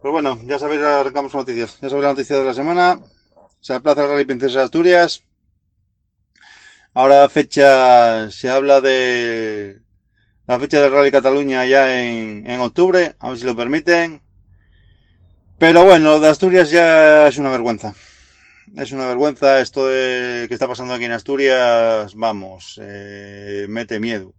Pues bueno, ya sabéis, arrancamos noticias. Ya sabéis la noticia de la semana. Se aplaza el Rally Princesa de Asturias. Ahora fecha, se habla de la fecha del Rally Cataluña ya en, en octubre, a ver si lo permiten. Pero bueno, lo de Asturias ya es una vergüenza. Es una vergüenza esto de, que está pasando aquí en Asturias, vamos, eh, mete miedo.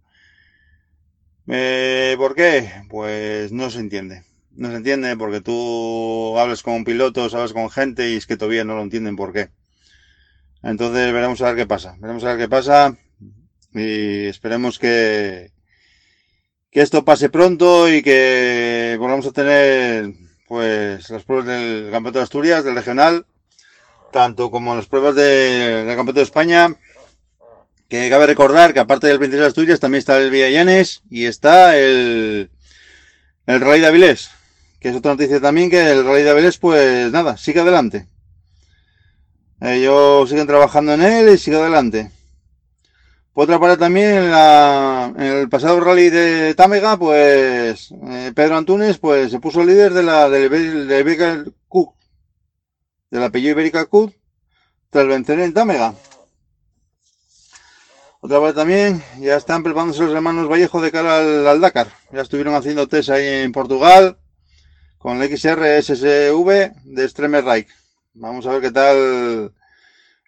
Eh, ¿Por qué? Pues no se entiende no se entiende porque tú hablas con pilotos, hablas con gente y es que todavía no lo entienden por qué. Entonces veremos a ver qué pasa. Veremos a ver qué pasa y esperemos que, que esto pase pronto y que volvamos a tener pues las pruebas del Campeonato de Asturias, del regional, tanto como las pruebas del Campeonato de España. Que cabe recordar que aparte del Princesa de Asturias también está el Villallanes y está el, el Rey de Avilés que es otra noticia también, que el Rally de Avilés, pues nada, sigue adelante. Ellos siguen trabajando en él y sigue adelante. Por otra parte también, en, el pasado rally de Támega, pues eh, Pedro Antunes pues, se puso líder de la del de Iberica Cup, del apellido Iberica Cup, tras vencer en Támega. Otra parte también, ya están preparándose los hermanos Vallejo de cara al, al Dakar. Ya estuvieron haciendo test ahí en Portugal con el XR de Extreme Reich. Vamos a ver qué tal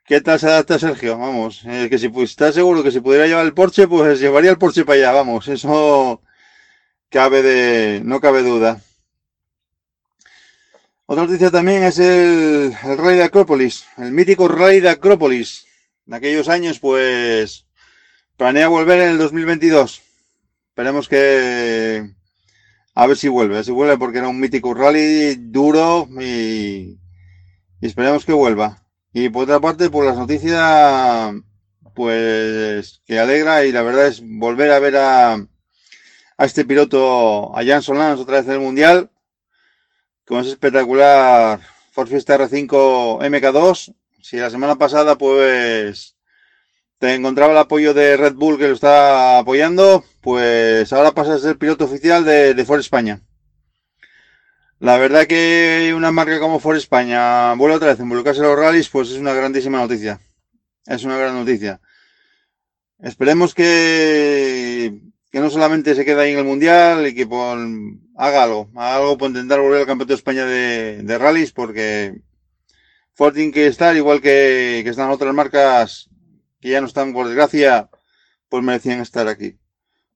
qué tal se adapta Sergio. Vamos, eh, que si está seguro que si pudiera llevar el Porsche, pues llevaría el Porsche para allá. Vamos, eso cabe de no cabe duda. Otra noticia también es el, el Rey de Acrópolis, el mítico Rey de Acrópolis. En aquellos años, pues planea volver en el 2022. Esperemos que a ver si vuelve, si vuelve porque era un mítico rally duro y, esperemos que vuelva. Y por otra parte, por las noticias, pues que alegra y la verdad es volver a ver a, a este piloto, a Jan Solans otra vez en el Mundial, con ese espectacular Ford Fiesta R5 MK2. Si la semana pasada pues te encontraba el apoyo de Red Bull que lo está apoyando, pues ahora pasa a ser piloto oficial de, de Ford España. La verdad que una marca como Ford España vuelve otra vez a involucrarse en los rallies, pues es una grandísima noticia. Es una gran noticia. Esperemos que, que no solamente se quede ahí en el Mundial y que haga algo, haga algo por intentar volver al Campeonato de España de, rallies, porque Ford tiene que estar, igual que, que están otras marcas que ya no están, por desgracia, pues merecían estar aquí.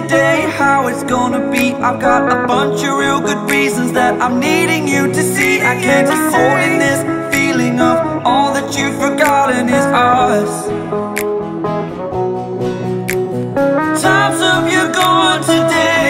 today, how it's gonna be. I've got a bunch of real good reasons that I'm needing you to see. I can't keep holding this feeling of all that you've forgotten is us. Times of you gone today.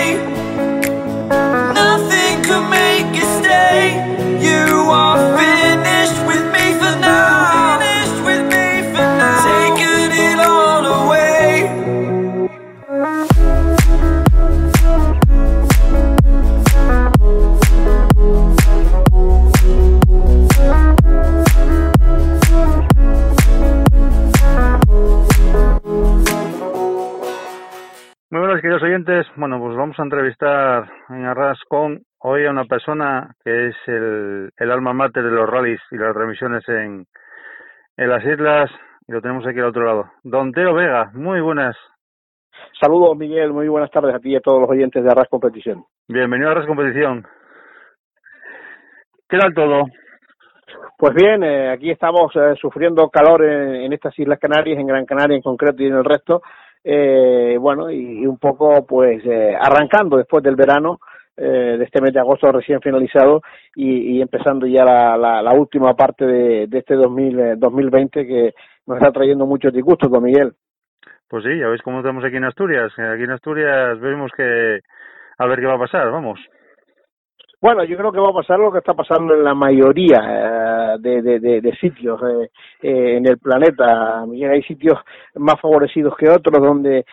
Oyentes, bueno, pues vamos a entrevistar en Arras con hoy a una persona que es el, el alma mater de los rallies y las remisiones en, en las islas y lo tenemos aquí al otro lado. Don Teo Vega, muy buenas. Saludos Miguel, muy buenas tardes a ti y a todos los oyentes de Arras Competición. Bienvenido a Arras Competición. ¿Qué tal todo? Pues bien, eh, aquí estamos eh, sufriendo calor en, en, estas Islas Canarias, en Gran Canaria en concreto y en el resto. Eh, bueno, y, un poco pues eh, arrancando después del verano eh, de este mes de agosto recién finalizado y, y empezando ya la, la, la, última parte de, de este 2000, 2020 que nos está trayendo muchos disgustos, don Miguel. Pues sí, ya veis cómo estamos aquí en Asturias. Aquí en Asturias vemos que a ver qué va a pasar, vamos. Bueno, yo creo que va a pasar lo que está pasando en la mayoría eh, de, de, sitios eh, eh, en el planeta. Hay sitios más favorecidos que otros donde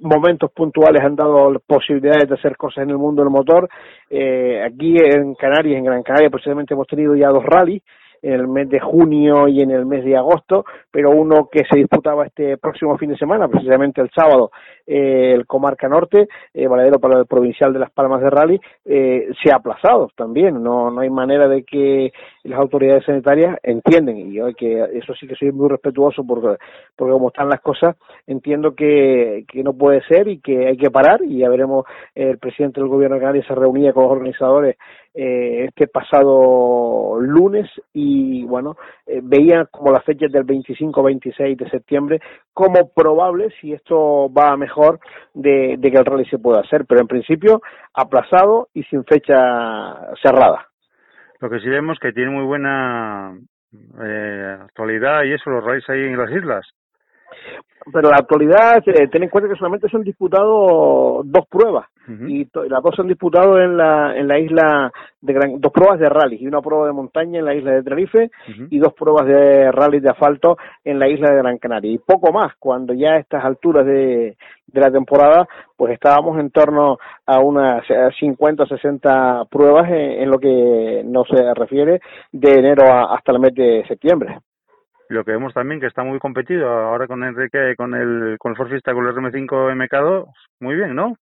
momentos puntuales han dado posibilidades de hacer cosas en el mundo del motor. Aquí en Canarias, en Gran Canaria, precisamente hemos tenido ya dos rallies en el mes de junio y en el mes de agosto, pero uno que se disputaba este próximo fin de semana, precisamente el sábado, eh, el Comarca Norte, eh, valedero para el provincial de Las Palmas de Rally, eh, se ha aplazado también. No, no hay manera de que las autoridades sanitarias entienden, y yo que eso sí que soy muy respetuoso porque, porque como están las cosas, entiendo que, que no puede ser y que hay que parar, y ya veremos, el presidente del gobierno de Canarias se reunía con los organizadores eh, este pasado lunes y bueno, eh, veía como las fechas del 25-26 de septiembre como probable, si esto va mejor, de, que el rally se pueda hacer, pero en principio aplazado y sin fecha cerrada. Lo que sí vemos que tiene muy buena eh, actualidad y eso, los rallies ahí en las islas. Pero la actualidad, eh, ten en cuenta que solamente se han disputado dos pruebas uh -huh. y to- las dos se han disputado en la en la isla de Gran, dos pruebas de rally y una prueba de montaña en la isla de Tenerife uh -huh. y dos pruebas de rally de asfalto en la isla de Gran Canaria y poco más cuando ya a estas alturas de, de la temporada pues estábamos en torno a unas 50 o 60 pruebas en, en, lo que nos refiere de enero a, hasta el mes de septiembre lo que vemos también que está muy competido ahora con Enrique, con el con el Forfista, con el RM5 MK2, muy bien, ¿no?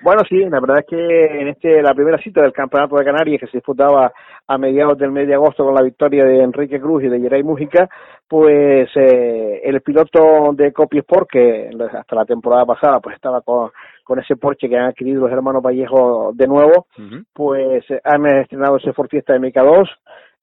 Bueno, sí, la verdad es que en este la primera cita del Campeonato de Canarias que se disputaba a mediados del mes de agosto con la victoria de Enrique Cruz y de Geray Mújica, pues eh, el piloto de Copy Sport que hasta la temporada pasada pues estaba con con ese Porsche que han adquirido los hermanos Vallejo de nuevo, uh -huh. pues han estrenado ese Ford Fiesta MK2,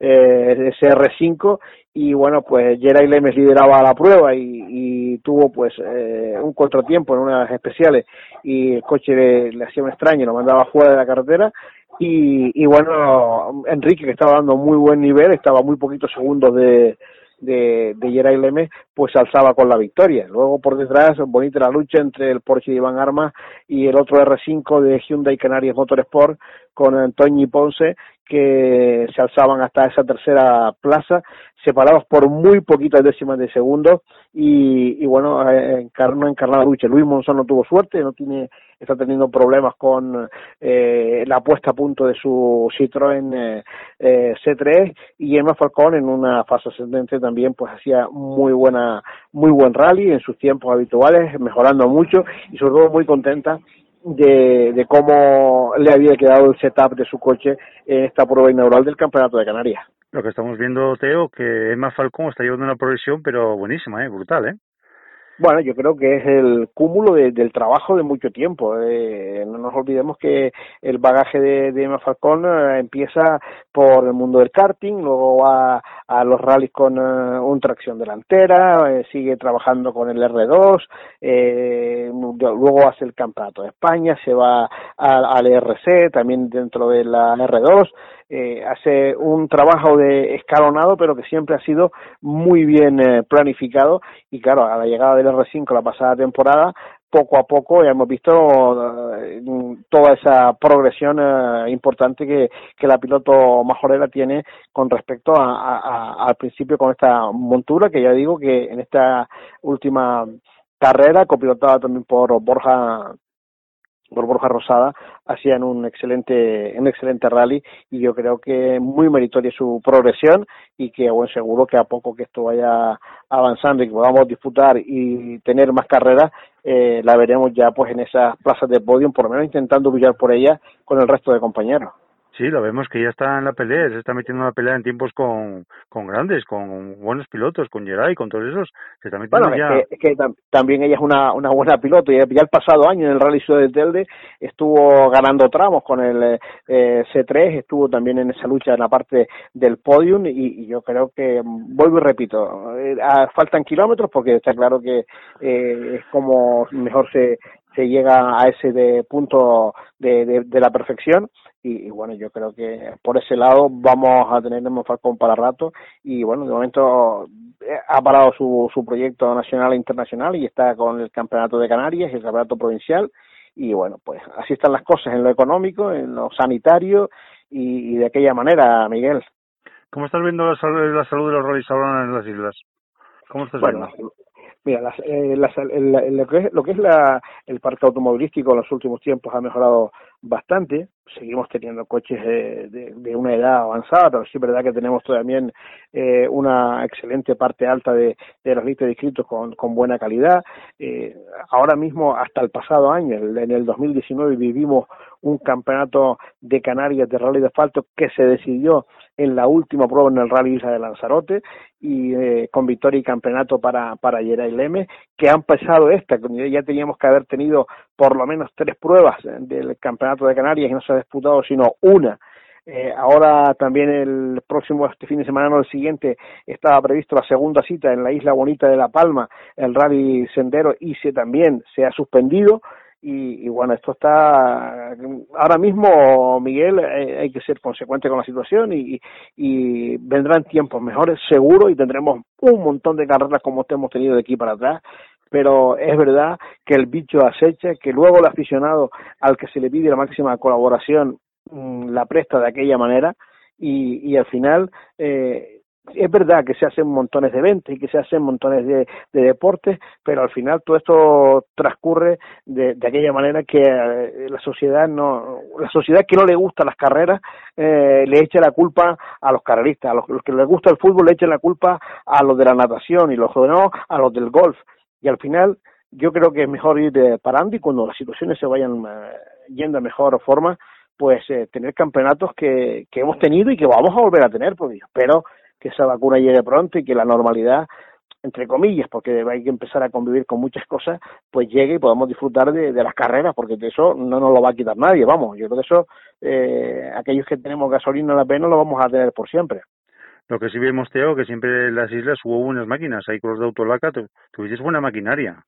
eh, ese R5 y bueno pues Geray Lemes lideraba la prueba y, y tuvo pues eh, un contratiempo en unas especiales y el coche le, le hacía un extraño, lo mandaba fuera de la carretera y, y bueno Enrique que estaba dando muy buen nivel, estaba muy poquitos segundos de de, de Geray Lemes, pues alzaba con la victoria. Luego por detrás, bonita la lucha entre el Porsche de Iván Armas y el otro R5 de Hyundai Canarias Motorsport con Antonio Ponce, que se alzaban hasta esa tercera plaza, separados por muy poquitas décimas de segundo, y, y bueno, encarnó encarnada lucha. Luis Monzón no tuvo suerte, no tiene, está teniendo problemas con eh, la puesta a punto de su Citroën eh, eh, C3, y Emma Falcón en una fase ascendente también pues hacía muy buena, muy buen rally en sus tiempos habituales, mejorando mucho, y sobre todo muy contenta de, de cómo le había quedado el setup de su coche en esta prueba inaugural del Campeonato de Canarias. Lo que estamos viendo, Teo, que Emma Falcón está llevando una progresión, pero buenísima, ¿eh? brutal, ¿eh? Bueno, yo creo que es el cúmulo de, del trabajo de mucho tiempo. Eh, no nos olvidemos que el bagaje de, de Emma Falcón eh, empieza por el mundo del karting, luego va a los rallies con eh, un tracción delantera, eh, sigue trabajando con el R2, luego hace el Campeonato de España, se va al, al ERC, también dentro de la R2, eh, hace un trabajo de escalonado, pero que siempre ha sido muy bien eh, planificado. Y claro, a la llegada del R5 la pasada temporada, poco a poco ya hemos visto uh, toda esa progresión uh, importante que, que la piloto majorera tiene con respecto a, al principio con esta montura, que ya digo que en esta última carrera, copilotada también por Borja Borja Rosada hacían un excelente un excelente rally y yo creo que muy meritoria su progresión y que buen seguro que a poco que esto vaya avanzando y que podamos disputar y tener más carreras eh, la veremos ya pues en esas plazas de podium, por lo menos intentando brillar por ellas con el resto de compañeros. Sí, lo vemos que ya está en la pelea, se está metiendo en la pelea en tiempos con, con grandes, con buenos pilotos, con Geray, con todos esos. Se está metiendo bueno, ya... es que, es que tam también ella es una, una buena piloto. Ya, ya el pasado año en el Rally de Telde estuvo ganando tramos con el eh, C3, estuvo también en esa lucha en la parte del podium y, y yo creo que, vuelvo y repito, eh, faltan kilómetros porque está claro que eh, es como mejor se, se llega a ese de punto de, de, de la perfección y, y, bueno, yo creo que por ese lado vamos a tener un Falcón para rato y bueno, de momento eh, ha parado su, su proyecto nacional e internacional y está con el campeonato de Canarias y el campeonato provincial y bueno, pues así están las cosas en lo económico, en lo sanitario y, y de aquella manera, Miguel. ¿Cómo estás viendo la, salud, la salud de los ahora en las islas? ¿Cómo estás bueno, viendo? Mira, las, eh, las, el, lo que es, la, el parque automovilístico en los últimos tiempos ha mejorado bastante. Seguimos teniendo coches de, de, de una edad avanzada, pero sí es verdad que tenemos también eh, una excelente parte alta de, de los listas de inscritos con, con buena calidad. Eh, ahora mismo, hasta el pasado año, en el 2019, vivimos un campeonato de Canarias de rally de asfalto que se decidió en la última prueba en el Rally Isla de Lanzarote y eh, con victoria y campeonato para, para Yeray Leme, que han pasado esta, ya teníamos que haber tenido por lo menos tres pruebas del campeonato de Canarias y no se ha disputado sino una. Eh, ahora también el próximo este fin de semana, no el siguiente, estaba previsto la segunda cita en la isla bonita de La Palma, el Rally Sendero, y se también se ha suspendido y, y, bueno, esto está ahora mismo, Miguel, hay, hay, que ser consecuente con la situación y, y vendrán tiempos mejores, seguro, y tendremos un montón de carreras como hemos tenido de aquí para atrás. Pero es verdad que el bicho acecha, que luego el aficionado al que se le pide la máxima colaboración mmm, la presta de aquella manera y, y al final eh, es verdad que se hacen montones de eventos y que se hacen montones de, de deportes, pero al final todo esto transcurre de, de aquella manera que eh, la sociedad no, la sociedad que no le gusta las carreras eh, le echa la culpa a los carreristas, a los, los que les gusta el fútbol le echan la culpa a los de la natación y los a los del golf. Y al final yo creo que es mejor ir eh, parando y cuando las situaciones se vayan eh, yendo a mejor forma pues eh, tener campeonatos que, que hemos tenido y que vamos a volver a tener, porque que esa vacuna llegue pronto y que la normalidad, entre comillas, porque hay que empezar a convivir con muchas cosas, pues llegue y podamos disfrutar de, las carreras, porque de eso no nos lo va a quitar nadie, vamos, yo creo que eso, eh, aquellos que tenemos gasolina en la pena lo vamos a tener por siempre. Lo que sí vemos, Teo, que siempre en las islas hubo buenas máquinas, ahí con los de Autolaca tu, tuviste buena maquinaria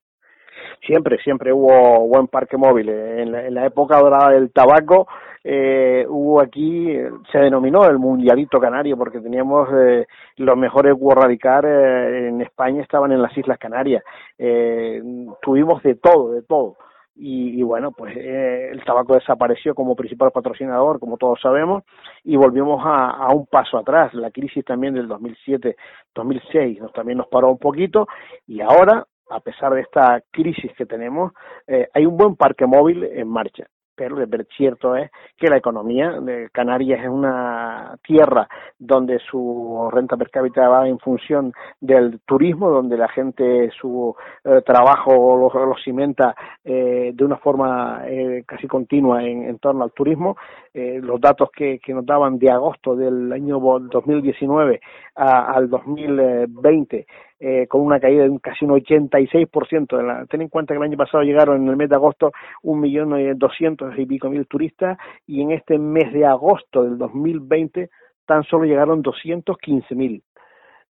siempre, siempre hubo buen parque móvil. En la, en la época dorada del tabaco eh, hubo aquí, se denominó el Mundialito Canario porque teníamos eh, los mejores World Radicar eh, en España estaban en las Islas Canarias. Eh, tuvimos de todo, de todo. Y, y, bueno, pues eh, el tabaco desapareció como principal patrocinador, como todos sabemos, y volvimos a, a un paso atrás. La crisis también del 2007-2006 nos, también nos paró un poquito, y ahora a pesar de esta crisis que tenemos, eh, hay un buen parque móvil en marcha. Pero cierto es que la economía de Canarias es una tierra donde su renta per cápita va en función del turismo, donde la gente su eh, trabajo lo, lo cimenta eh, de una forma eh, casi continua en, en, torno al turismo. Eh, los datos que, que nos daban de agosto del año 2019 a, al 2020 eh, con una caída de casi un 86%. De la, ten en cuenta que el año pasado llegaron en el mes de agosto un millón doscientos y pico mil turistas y en este mes de agosto del 2020 tan solo llegaron 215 mil.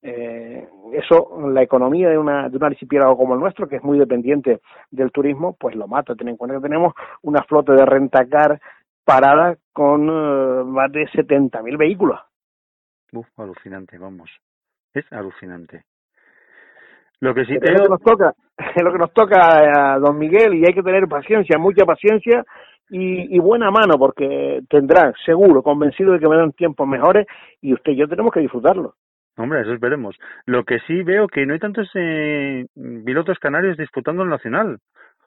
Eh, eso, la economía de, una, de un archipiélago como el nuestro, que es muy dependiente del turismo, pues lo mata. Ten en cuenta que tenemos una flota de rentacar parada con uh, más de 70.000 vehículos. Uf, alucinante, vamos. Es alucinante. Lo que sí Pero es lo que nos toca, es lo que nos toca a don Miguel y hay que tener paciencia, mucha paciencia y, y buena mano porque tendrá, seguro, convencido de que vendrán tiempos mejores y usted y yo tenemos que disfrutarlo. Hombre, eso esperemos. Lo que sí veo que no hay tantos eh, pilotos canarios disputando el nacional.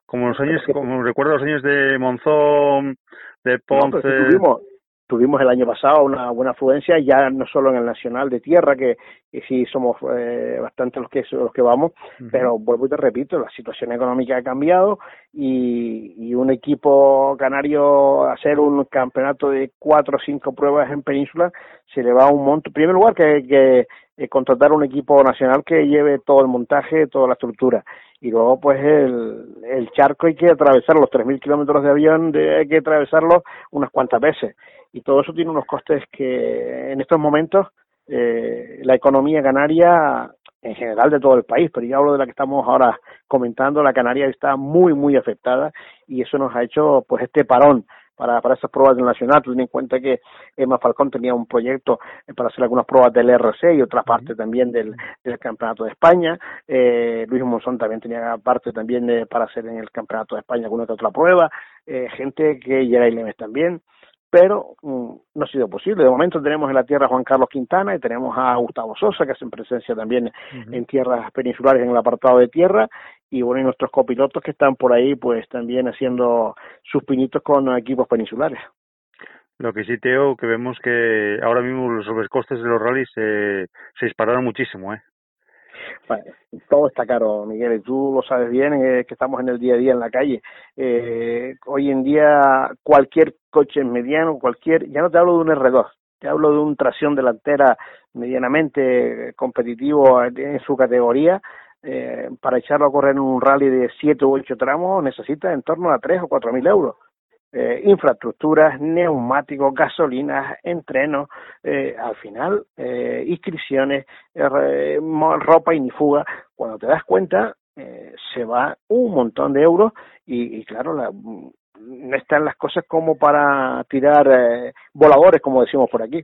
Como los años, como recuerdo los años de Monzón, de Ponce. No, si tuvimos, tuvimos el año pasado una buena afluencia, ya no solo en el Nacional de Tierra, que, que sí somos eh, bastante los que, los que vamos, pero vuelvo y te repito, la situación económica ha cambiado y, y un equipo canario hacer un campeonato de cuatro o cinco pruebas en península se le va un monto. En primer lugar, que, que eh, contratar un equipo nacional que lleve todo el montaje, toda la estructura y luego pues el, el charco hay que atravesar los 3.000 kilómetros de avión, de, hay que atravesarlo unas cuantas veces y todo eso tiene unos costes que en estos momentos eh, la economía canaria en general de todo el país, pero yo hablo de la que estamos ahora comentando, la Canaria está muy, muy afectada y eso nos ha hecho pues este parón para, para esas pruebas del Nacional. Ten en cuenta que Emma Falcón tenía un proyecto eh, para hacer algunas pruebas del RC y otra parte también del, del Campeonato de España. Eh, Luis Monzón también tenía parte también de, para hacer en el Campeonato de España alguna otra prueba. Eh, gente que llega y Lemes también pero mm, no ha sido posible. De momento tenemos en la tierra a Juan Carlos Quintana y tenemos a Gustavo Sosa, que hacen presencia también en tierras peninsulares en el apartado de tierra, y bueno, y nuestros copilotos que están por ahí, pues también haciendo sus pinitos con equipos peninsulares. Lo que sí, Teo, que vemos que ahora mismo los sobrecostes de los rallies eh, se dispararon muchísimo, ¿eh? Todo está caro, Miguel, y tú lo sabes bien, eh, que estamos en el día a día en la calle. Eh, hoy en día cualquier coche mediano, cualquier, ya no te hablo de un R2, te hablo de un tracción delantera medianamente competitivo en su categoría, eh, para echarlo a correr en un rally de 7 u 8 tramos necesita en torno a 3 o 4 mil euros eh, infraestructuras, neumáticos, gasolinas, entrenos, eh, al final eh, inscripciones, eh, ropa y ni fuga. Cuando te das cuenta, eh, se va un montón de euros y, y claro, la, no están las cosas como para tirar voladores, como decimos por aquí.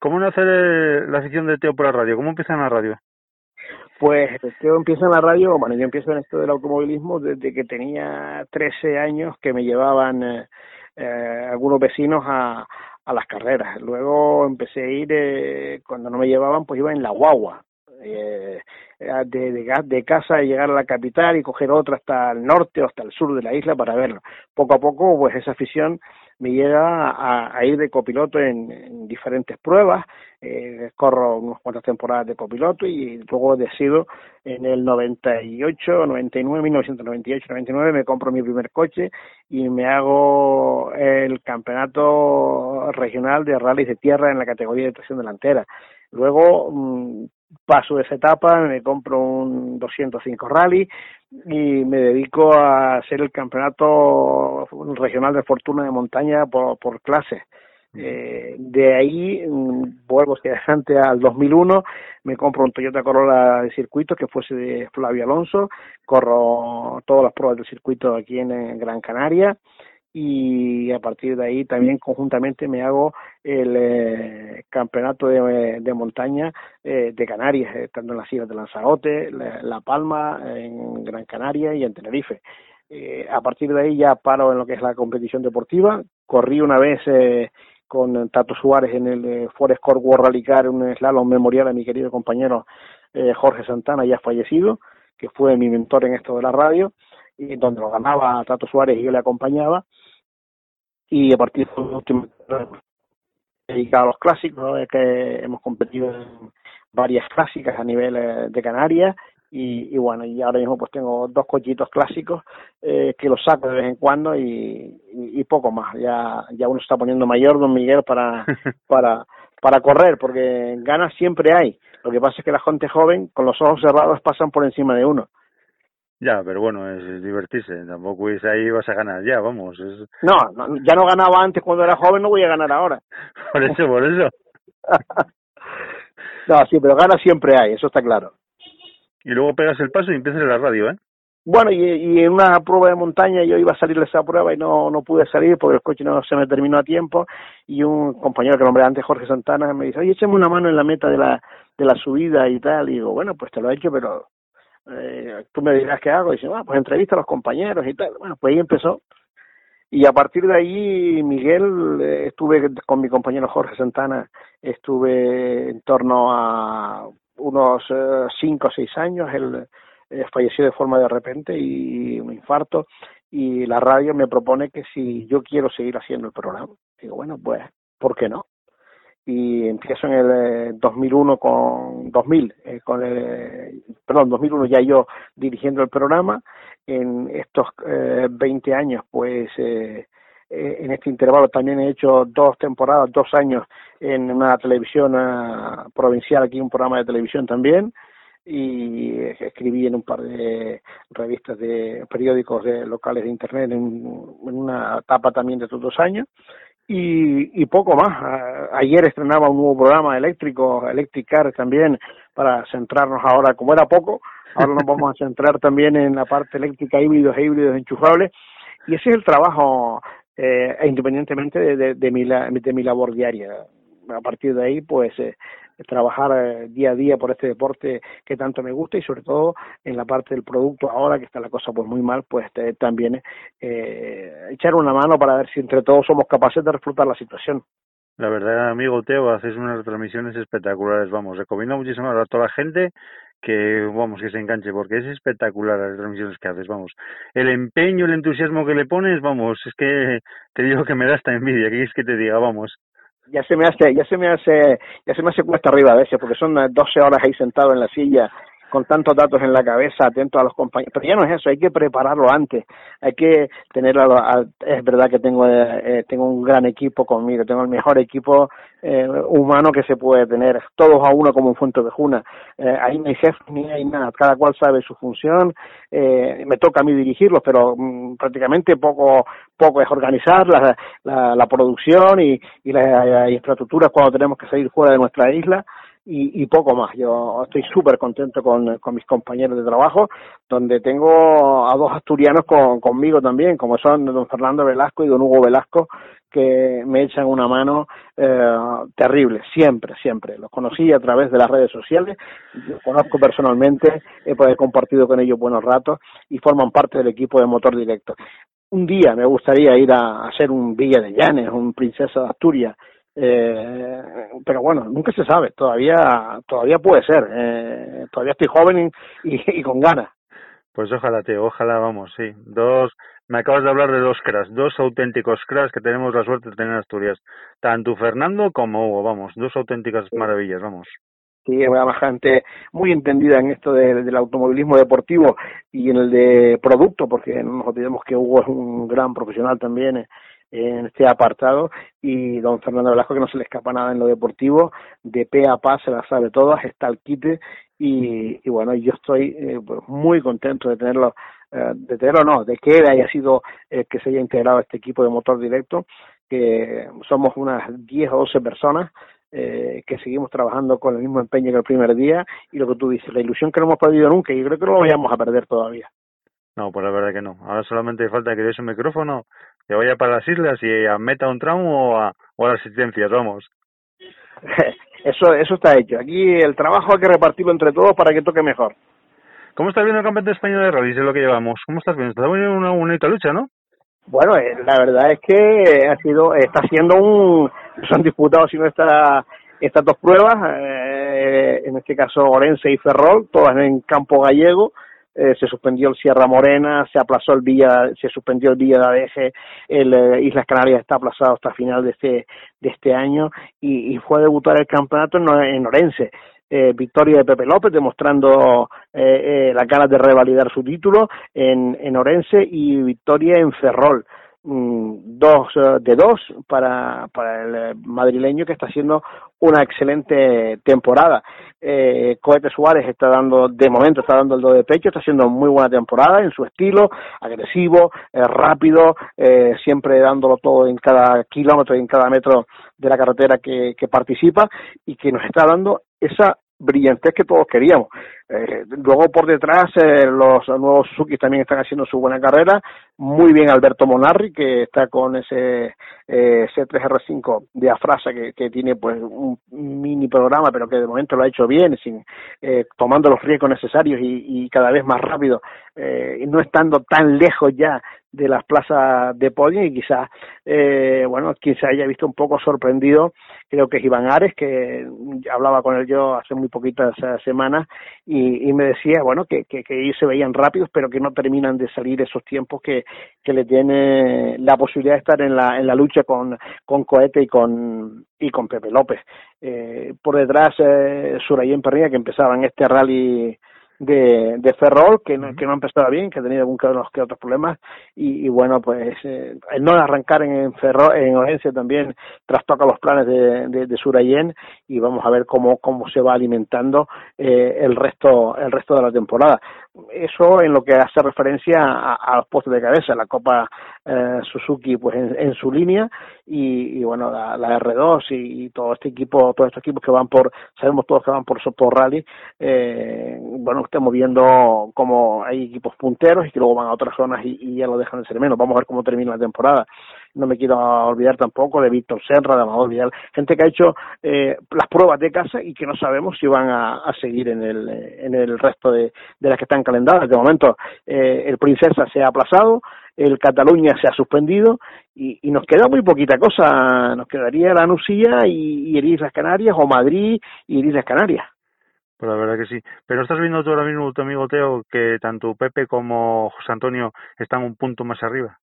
¿Cómo nace la afición de Teo por la radio? ¿Cómo empieza la radio? Pues yo empiezo en la radio, bueno, yo empiezo en esto del automovilismo desde que tenía 13 años que me llevaban eh, eh, algunos vecinos a, las carreras. Luego empecé a ir, eh, cuando no me llevaban, pues iba en la guagua. Eh, de, de, de casa y llegar a la capital y coger otra hasta el norte o hasta el sur de la isla para verlo. Poco a poco, pues esa afición me llega a, ir de copiloto en, en diferentes pruebas, eh, corro unas cuantas temporadas de copiloto y luego decido en el 98, 99, 1998, 99 me compro mi primer coche y me hago el campeonato regional de rallies de tierra en la categoría de tracción delantera. Luego mmm, paso esa etapa, me compro un 205 rally y me dedico a hacer el campeonato regional de fortuna de montaña por, por clases. Eh, de ahí mm, vuelvo hacia adelante al 2001, me compro un Toyota Corolla de circuito que fuese de Flavio Alonso, corro todas las pruebas del circuito aquí en, en Gran Canaria y a partir de ahí también conjuntamente me hago el eh, campeonato de, de montaña eh, de Canarias, eh, tanto en las islas de Lanzarote, la, Palma, en Gran Canaria y en Tenerife. Eh, a partir de ahí ya paro en lo que es la competición deportiva. Corrí una vez eh, con Tato Suárez en el eh, Forest Core World Rally Car, un slalom memorial a mi querido compañero Jorge Santana, ya fallecido, que fue mi mentor en esto de la radio, y donde lo ganaba Tato Suárez y yo le acompañaba y a partir de los últimos dedicado a los clásicos, ¿no? es que hemos competido en varias clásicas a nivel de Canarias y, y, bueno, y ahora mismo pues tengo dos cochitos clásicos eh, que los saco de vez en cuando y, y, y, poco más. Ya, ya uno está poniendo mayor, don Miguel, para, para, para correr, porque ganas siempre hay. Lo que pasa es que la gente joven, con los ojos cerrados, pasan por encima de uno. Ya, pero bueno, es, es, divertirse. Tampoco es ahí vas a ganar ya, vamos. Es... No, no, ya no ganaba antes cuando era joven, no voy a ganar ahora. por eso, por eso. no, sí, pero ganas siempre hay, eso está claro. Y luego pegas el paso y empiezas en la radio, ¿eh? Bueno, y, y, en una prueba de montaña yo iba a salir de esa prueba y no, no pude salir porque el coche no se me terminó a tiempo y un compañero que nombré antes, Jorge Santana, me dice, oye, échame una mano en la meta de la, de la subida y tal. Y digo, bueno, pues te lo he hecho, pero eh, tú me dirás qué hago. Y dice, ah, pues entrevista a los compañeros y tal. Bueno, pues ahí empezó. Y a partir de ahí, Miguel, eh, estuve con mi compañero Jorge Santana, estuve en torno a unos eh, cinco o seis años. Él eh, falleció de forma de repente y un infarto. y la radio me propone que si yo quiero seguir haciendo el programa, digo, bueno, pues, ¿por qué no? Y empiezo en el 2001 eh, con 2000, eh, con el, perdón, 2001 ya yo dirigiendo el programa. En estos eh, 20 años, pues, eh, eh, en este intervalo también he hecho dos temporadas, dos años en una televisión uh, provincial, aquí un programa de televisión también, y escribí en un par de revistas de periódicos de, locales de internet en una etapa también de estos dos años y, y poco más. Ayer estrenaba un nuevo programa eléctrico, Electric Car también, para centrarnos ahora, como era poco, ahora nos vamos a centrar también en la parte eléctrica, híbridos e híbridos enchufables. Y ese es el trabajo, eh, independientemente de, de, de, mi, de mi labor diaria. A partir de ahí, pues, eh, trabajar eh, día a día por este deporte que tanto me gusta y sobre todo en la parte del producto ahora que está la cosa pues muy mal pues eh, también eh, echar una mano para ver si entre todos somos capaces de reflotar la situación. La verdad, amigo Teo, haces unas transmisiones espectaculares, vamos, recomiendo muchísimo a toda la gente que, vamos, que se enganche, porque es espectacular las transmisiones que haces, vamos. El empeño, el entusiasmo que le pones, vamos, es que te digo que me da esta envidia, que es que te diga, vamos ya se me hace, ya se me hace, ya se me hace cuesta arriba a veces, porque son 12 horas ahí sentado en la silla con tantos datos en la cabeza, atento a los compañeros. Pero ya no es eso, hay que prepararlo antes, hay que tener, es verdad que tengo, eh, tengo un gran equipo conmigo, tengo el mejor equipo eh, humano que se puede tener, todos a uno como un fuente de juna. Eh, ahí no hay jefe ni hay nada, cada cual sabe su función, eh, me toca a mí dirigirlos, pero mm, prácticamente poco, poco es organizar la, la, la producción y, y las infraestructuras cuando tenemos que salir fuera de nuestra isla y, y poco más. Yo estoy súper contento con, mis compañeros de trabajo, donde tengo a dos asturianos con, conmigo también, como son don Fernando Velasco y don Hugo Velasco, que me echan una mano eh, terrible, siempre, siempre. Los conocí a través de las redes sociales, los conozco personalmente, he compartido con ellos buenos ratos y forman parte del equipo de Motor Directo. Un día me gustaría ir a hacer un Villa de Llanes, un Princesa de Asturias, eh, pero bueno, nunca se sabe, todavía todavía puede ser, eh, todavía estoy joven y, y, y, con ganas. Pues ojalá, te ojalá, vamos, sí. Dos, me acabas de hablar de dos cracks, dos auténticos cracks que tenemos la suerte de tener en Asturias, tanto Fernando como Hugo, vamos, dos auténticas maravillas, vamos. Sí, una gente muy entendida en esto de, del automovilismo deportivo y en el de producto, porque no nos olvidemos que Hugo es un gran profesional también en este apartado. Y don Fernando Velasco que no se le escapa nada en lo deportivo, de pe a pa se la sabe todas, está al quite. Y, bueno, yo estoy eh, pues muy contento de tenerlo, eh, de tenerlo no, de que haya sido el que se haya integrado a este equipo de motor directo, que somos unas 10 o 12 personas eh, que seguimos trabajando con el mismo empeño que el primer día. Y lo que tú dices, la ilusión que no hemos perdido nunca y creo que no lo vayamos a perder todavía. No, pues la verdad que no. Ahora solamente falta que des un micrófono, que vaya para las islas y a meta un tramo o a, o a las asistencias, vamos. Eso, eso está hecho. Aquí el trabajo hay que repartirlo entre todos para que toque mejor. ¿Cómo estás viendo el campeonato español de rally? Es lo que llevamos. ¿Cómo estás viendo? Está viendo una bonita lucha, ¿no? Bueno, eh, la verdad es que ha sido, está siendo un, se han disputado si no está estas dos pruebas, eh, en este caso Orense y Ferrol, todas en campo gallego, eh, se suspendió el Sierra Morena, se aplazó el Villa, se suspendió el Villa de Adeje, el eh, Islas Canarias está aplazado hasta final de este de este año y, fue a debutar el campeonato en, en Orense. Eh, victoria de Pepe López demostrando eh, eh, la ganas de revalidar su título en, en Orense y victoria en Ferrol dos de dos para, para el madrileño que está haciendo una excelente temporada. Eh, Cohete Suárez está dando, de momento está dando el do de pecho, está haciendo muy buena temporada en su estilo, agresivo, eh, rápido, eh, siempre dándolo todo en cada kilómetro y en cada metro de la carretera que participa y que nos está dando esa brillantez que todos queríamos. Eh, luego por detrás eh, los nuevos Suzuki también están haciendo su buena carrera. Muy bien Alberto Monarri que está con ese eh, C3R5 de Afrasa que, que tiene pues un mini programa pero que de momento lo ha hecho bien, sin eh, tomando los riesgos necesarios y, y cada vez más rápido, eh, no estando tan lejos ya de las plazas de podio y quizás, eh, bueno, quien haya visto un poco sorprendido, creo que es Iván Ares, que hablaba con él yo hace muy poquitas semanas y, y me decía, bueno, que, que, ellos se veían rápidos, pero que no terminan de salir esos tiempos que, que le tiene la posibilidad de estar en la, en la lucha con, con Cohete y con, y con Pepe López. Eh, por detrás, eh, Surayen Perría, que empezaba en este rally de, de Ferrol, que no, que no empezaba bien, que ha tenido algún que, que otros problemas, y, y bueno, pues eh, el no arrancar en Ferrol, en Orense también trastoca los planes de, de, de Surayen, y vamos a ver cómo, cómo se va alimentando eh, el resto, el resto de la temporada. Eso en lo que hace referencia a, a los puestos de cabeza, la Copa eh, Suzuki pues en, en, su línea y, bueno la, la R2 y, y, todo este equipo todos estos equipos que van por sabemos todos que van por por rally eh, bueno estamos viendo como hay equipos punteros y que luego van a otras zonas y, y, ya lo dejan de ser menos. Vamos a ver cómo termina la temporada no me quiero olvidar tampoco de Víctor Serra, de Amador Vidal, gente que ha hecho eh, las pruebas de casa y que no sabemos si van a, seguir en el, en el resto de, las que están calendadas. De momento, eh, el Princesa se ha aplazado, el Cataluña se ha suspendido y, nos queda muy poquita cosa. Nos quedaría la Nusilla y, y el Islas Canarias o Madrid y el Islas Canarias. Pues la verdad que sí. Pero estás viendo tú ahora mismo, tu amigo Teo, que tanto Pepe como José Antonio están un punto más arriba.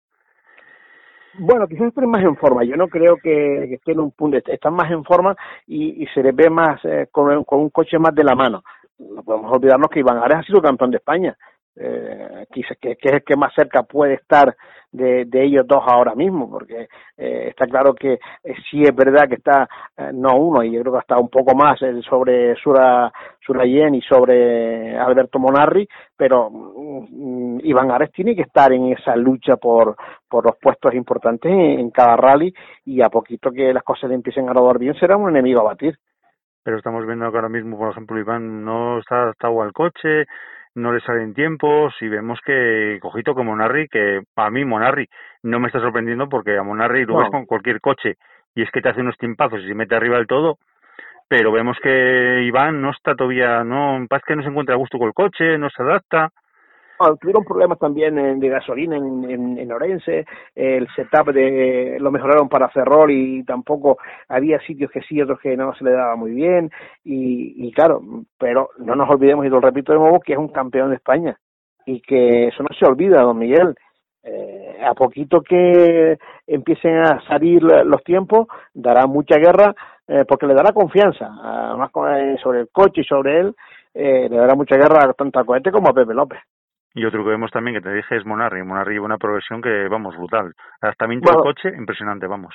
Bueno, quizás estén más en forma. Yo no creo que, estén un punto. Están más en forma y, y se les ve más eh, con, con, un coche más de la mano. No podemos olvidarnos que Iván Ares ha sido campeón de España. Eh, quizás que, es el que más cerca puede estar de, ellos dos ahora mismo, porque eh, está claro que eh, sí es verdad que está, eh, no uno, y yo creo que está un poco más eh, sobre Sura, Surayen y sobre Alberto Monarri, pero mm, Iván Ares tiene que estar en esa lucha por, por los puestos importantes en, cada rally y a poquito que las cosas empiecen a rodar bien será un enemigo a batir. Pero estamos viendo que ahora mismo, por ejemplo, Iván no está adaptado al coche, no le salen tiempos y vemos que, cojito con Monarri, que a mí Monarri no me está sorprendiendo porque a Monarri lo no. ves con cualquier coche y es que te hace unos tiempazos y se mete arriba del todo, pero vemos que Iván no está todavía, no, parece que no se encuentra a gusto con el coche, no se adapta. Bueno, tuvieron problemas también de gasolina en, en, en Orense, el setup de lo mejoraron para Ferrol y tampoco había sitios que sí, otros que no se le daba muy bien y, y claro, pero no nos olvidemos, y lo repito de nuevo, que es un campeón de España y que eso no se olvida, don Miguel. Eh, a poquito que empiecen a salir los tiempos, dará mucha guerra eh, porque le dará confianza, además sobre el coche y sobre él, eh, le dará mucha guerra tanto a Cohete como a Pepe López. Y otro que vemos también que te dije es Monarri. Monarri lleva una progresión que, vamos, brutal. Adaptamiento bueno, del coche, impresionante, vamos.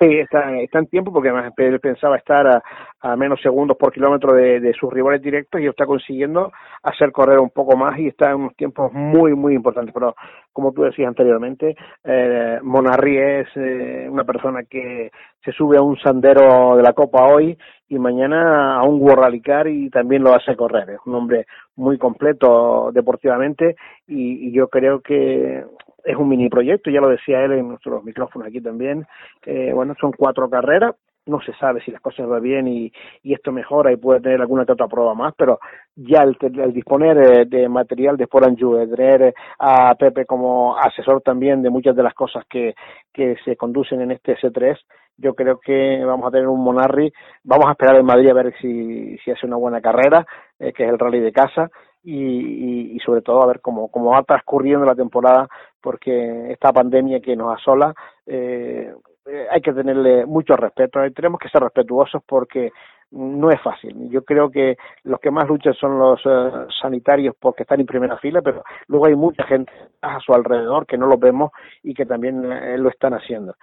Sí, está, está en tiempo porque además él pensaba estar a, a menos segundos por kilómetro de, de, sus rivales directos y está consiguiendo hacer correr un poco más y está en unos tiempos muy, muy importantes. Pero como tú decías anteriormente, eh, Monarri es eh, una persona que se sube a un sendero de la Copa hoy y mañana a un World Rally Car y también lo hace correr. Es un hombre muy completo deportivamente y, y yo creo que es un mini proyecto, ya lo decía él en nuestros micrófonos aquí también. Eh, bueno, son cuatro carreras, no se sabe si las cosas van bien y, y esto mejora y puede tener alguna que otra prueba más, pero ya el, el disponer de, de, material de de tener a Pepe como asesor también de muchas de las cosas que, que se conducen en este S3, yo creo que vamos a tener un Monarri, vamos a esperar en Madrid a ver si, si hace una buena carrera, eh, que es el rally de casa, y, y, y, sobre todo a ver cómo, cómo va transcurriendo la temporada, porque esta pandemia que nos asola, eh, hay que tenerle mucho respeto, tenemos que ser respetuosos porque no es fácil. Yo creo que los que más luchan son los uh, sanitarios porque están en primera fila, pero luego hay mucha gente a su alrededor que no los vemos y que también eh, lo están haciendo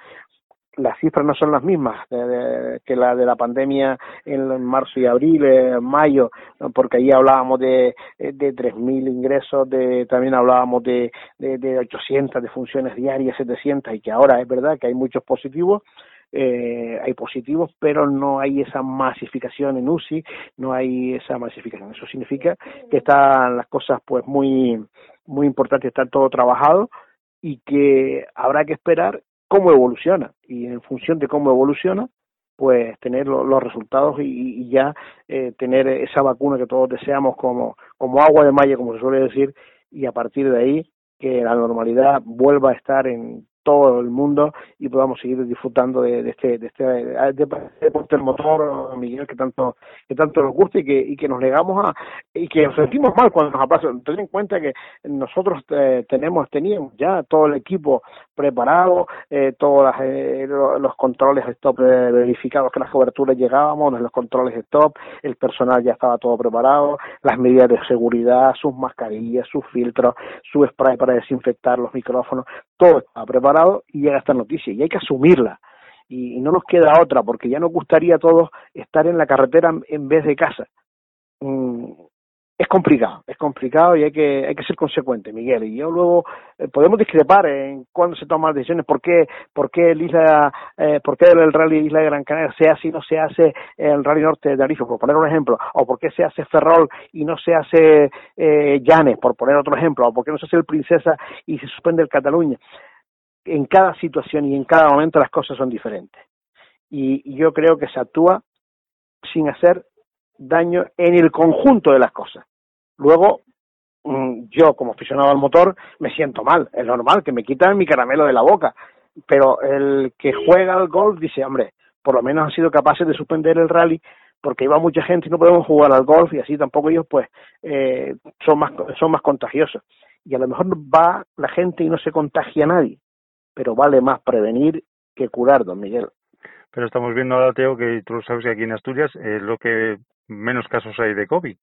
las cifras no son las mismas de, que la de la pandemia en marzo y abril, en mayo, porque ahí hablábamos de, de 3.000 ingresos, de, también hablábamos de, de, de 800 de funciones diarias, 700, y que ahora es verdad que hay muchos positivos, eh, hay positivos, pero no hay esa masificación en UCI, no hay esa masificación. Eso significa que están las cosas pues muy, muy importantes, está todo trabajado y que habrá que esperar cómo evoluciona. Y en función de cómo evoluciona pues tener lo, los resultados y, y ya eh, tener esa vacuna que todos deseamos como como agua de mayo como se suele decir y a partir de ahí que la normalidad vuelva a estar en todo el mundo y podamos seguir disfrutando de, de este de este de, deporte del motor Miguel que tanto que tanto nos gusta y que y que nos legamos a y que nos sentimos mal cuando nos pasa ten en cuenta que nosotros eh, tenemos teníamos ya todo el equipo preparado eh, todos eh, los controles stop eh, verificados que las coberturas llegábamos los controles stop el personal ya estaba todo preparado las medidas de seguridad sus mascarillas sus filtros su spray para desinfectar los micrófonos todo estaba preparado y llega esta noticia y hay que asumirla y, no nos queda otra porque ya nos gustaría a todos estar en la carretera en vez de casa. Mm, es complicado, es complicado y hay que hay que ser consecuente, Miguel. Y yo luego eh, podemos discrepar en cuándo se toman las decisiones, por qué, por qué el Isla, eh, por qué el Rally Isla de Gran Canaria se hace y no se hace el Rally Norte de Arife, por poner un ejemplo, o por qué se hace Ferrol y no se hace eh, Llanes, por poner otro ejemplo, o por qué no se hace el Princesa y se suspende el Cataluña en cada situación y en cada momento las cosas son diferentes. Y yo creo que se actúa sin hacer daño en el conjunto de las cosas. Luego, mm, yo como aficionado al motor me siento mal, es normal que me quitan mi caramelo de la boca, pero el que juega al golf dice, hombre, por lo menos han sido capaces de suspender el rally porque iba mucha gente y no podemos jugar al golf y así tampoco ellos pues eh, son más son más contagiosos y a lo mejor va la gente y no se contagia a nadie pero vale más prevenir que curar, don Miguel. Pero estamos viendo ahora, Teo, que tú sabes que aquí en Asturias es lo que menos casos hay de COVID.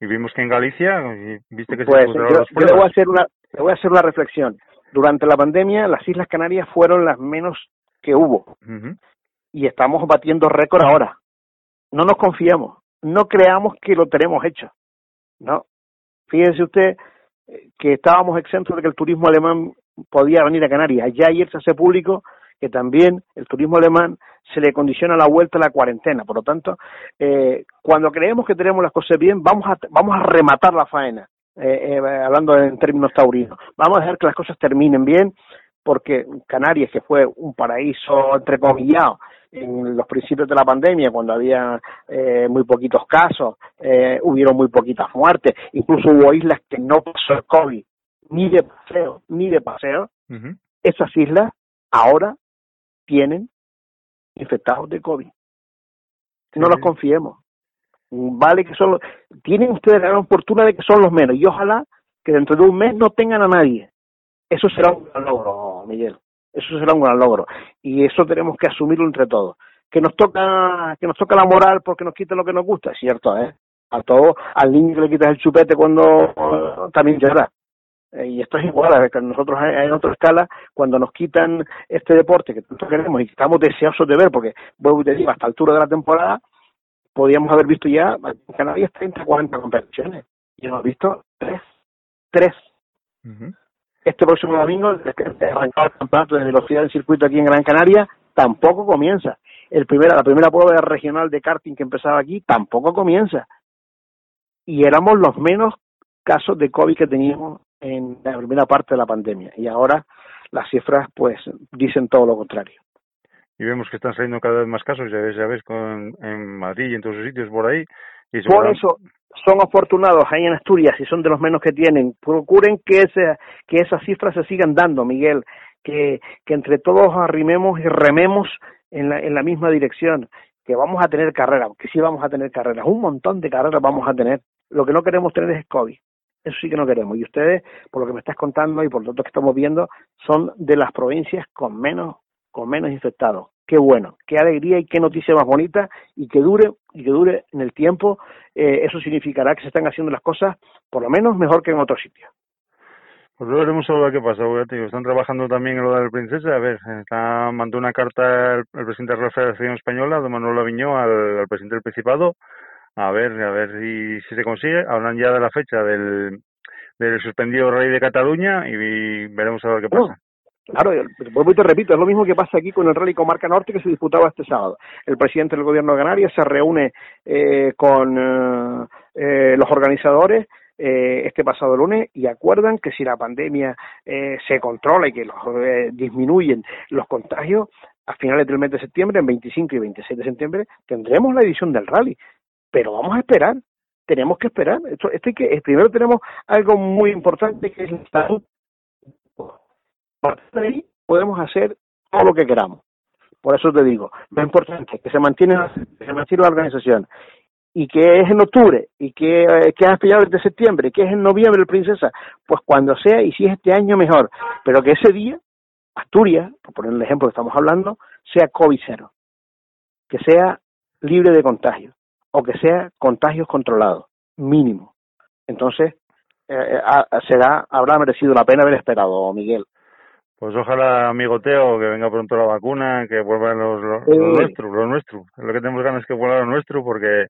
Y vimos que en Galicia, viste que pues, se yo, yo le voy a hacer una, le voy a hacer una reflexión. Durante la pandemia, las Islas Canarias fueron las menos que hubo. Y estamos batiendo récord ahora. No nos confiamos. No creamos que lo tenemos hecho. No. Fíjense usted eh, que estábamos exentos de que el turismo alemán podía venir a Canarias. Ya ayer se hace público que también el turismo alemán se le condiciona la vuelta a la cuarentena. Por lo tanto, eh, cuando creemos que tenemos las cosas bien, vamos a, vamos a rematar la faena, eh, eh, hablando en términos taurinos. Vamos a dejar que las cosas terminen bien, porque Canarias, que fue un paraíso entrecomillado en los principios de la pandemia, cuando había eh, muy poquitos casos, eh, hubieron muy poquitas muertes, incluso hubo islas que no pasó el COVID ni de paseo, ni de paseo, esas islas ahora tienen infectados de COVID. No los confiemos. Vale que son los, tienen ustedes la gran fortuna de que son los menos y ojalá que dentro de un mes no tengan a nadie. Eso será un gran logro, Miguel. Eso será un gran logro y eso tenemos que asumirlo entre todos. Que nos toca que nos toca la moral porque nos quita lo que nos gusta, es cierto, ¿eh? A todo, al niño que le quitas el chupete cuando también llora. Eh, y esto es igual, a nosotros en otra escala, cuando nos quitan este deporte que tanto queremos y que estamos deseosos de ver, porque vuelvo y te digo, hasta altura de la temporada, podíamos haber visto ya en Canarias 30, 40 competiciones. Y hemos visto tres. Tres. Este próximo domingo, arrancado el campeonato de velocidad del circuito aquí en Gran Canaria, tampoco comienza. El primera, la primera prueba regional de karting que empezaba aquí tampoco comienza. Y éramos los menos casos de COVID que teníamos en la primera parte de la pandemia y ahora las cifras pues dicen todo lo contrario. Y vemos que están saliendo cada vez más casos, ya ves, ya ves con, en Madrid y en todos los sitios por ahí. Y por eso son afortunados ahí en Asturias y son de los menos que tienen. Procuren que, ese, que esas cifras se sigan dando, Miguel, que, que entre todos arrimemos y rememos en la, en la misma dirección, que vamos a tener carreras, que sí vamos a tener carreras, un montón de carreras vamos a tener. Lo que no queremos tener es COVID. Eso sí que no queremos. Y ustedes, por lo que me estás contando y por lo que estamos viendo, son de las provincias con menos, con menos infectados. Qué bueno, qué alegría y qué noticia más bonita y que dure y que dure en el tiempo. Eh, eso significará que se están haciendo las cosas, por lo menos, mejor que en otros sitios. Pues luego veremos a ver qué pasa, te Están trabajando también en lo de la princesa. A ver, está, mandó una carta el, presidente de la Federación Española, don Manuel Aviñó, al presidente del Principado, a ver, a ver si, si se consigue. Hablan ya de la fecha del, del suspendido Rey de Cataluña y veremos a ver qué pasa. Claro, vuelvo y te repito, es lo mismo que pasa aquí con el Rally Comarca Norte que se disputaba este sábado. El presidente del gobierno de Canarias se reúne eh, con eh, eh, los organizadores este pasado lunes y acuerdan que si la pandemia se controla y que los, disminuyen los contagios, a finales del mes de septiembre, en 25 y 26 de septiembre, tendremos la edición del rally pero vamos a esperar, tenemos que esperar. Esto, esto que, primero tenemos algo muy importante que es la salud. De ahí podemos hacer todo lo que queramos. Por eso te digo, lo importante es que se mantiene, se la organización y que es en octubre y que, eh, que es a de septiembre, que es en noviembre Princesa, pues cuando sea y si es este año mejor, pero que ese día Asturias, por poner el ejemplo que estamos hablando, sea COVID cero, que sea libre de contagio o que sea contagios controlados, mínimo. Entonces, eh, eh será, habrá merecido la pena haber esperado, Miguel. Pues ojalá, amigo Teo, que venga pronto la vacuna, que vuelvan los, los, los nuestros, los nuestros. Lo que tenemos ganas es que vuelva lo nuestro, porque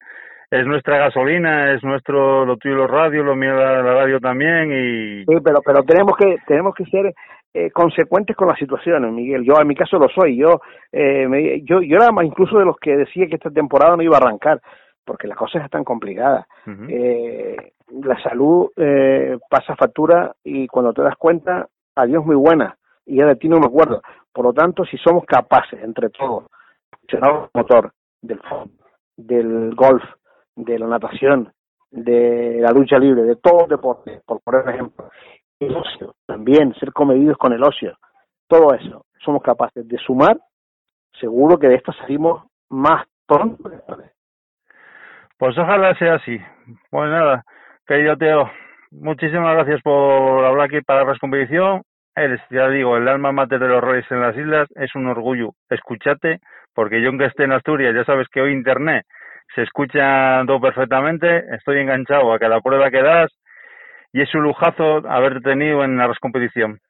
es nuestra gasolina, es nuestro, lo tuyo los radios, lo mío la, la radio también y... Sí, pero, pero tenemos que, tenemos que ser eh, consecuentes con las situaciones, Miguel. Yo en mi caso lo soy. Yo, eh, me, yo, yo era más incluso de los que decía que esta temporada no iba a arrancar, porque las cosas están complicadas. Eh, la salud eh, pasa factura y cuando te das cuenta, adiós muy buena. Y ya de ti no me acuerdo. Por lo tanto, si somos capaces, entre todos, funcionar el motor del fútbol, del golf, de la natación, de la lucha libre, de todos los deportes, por poner ejemplo, el ocio, también ser comedidos con el ocio, todo eso, somos capaces de sumar, seguro que de esto salimos más pronto. Pues ojalá sea así. Pues nada, querido Teo, muchísimas gracias por hablar aquí para la competición. Eres, ya digo, el alma mater de los roles en las islas. Es un orgullo escucharte, porque yo aunque esté en Asturias, ya sabes que hoy Internet se escucha todo perfectamente. Estoy enganchado a cada prueba que das y es un lujazo haberte tenido en la competición.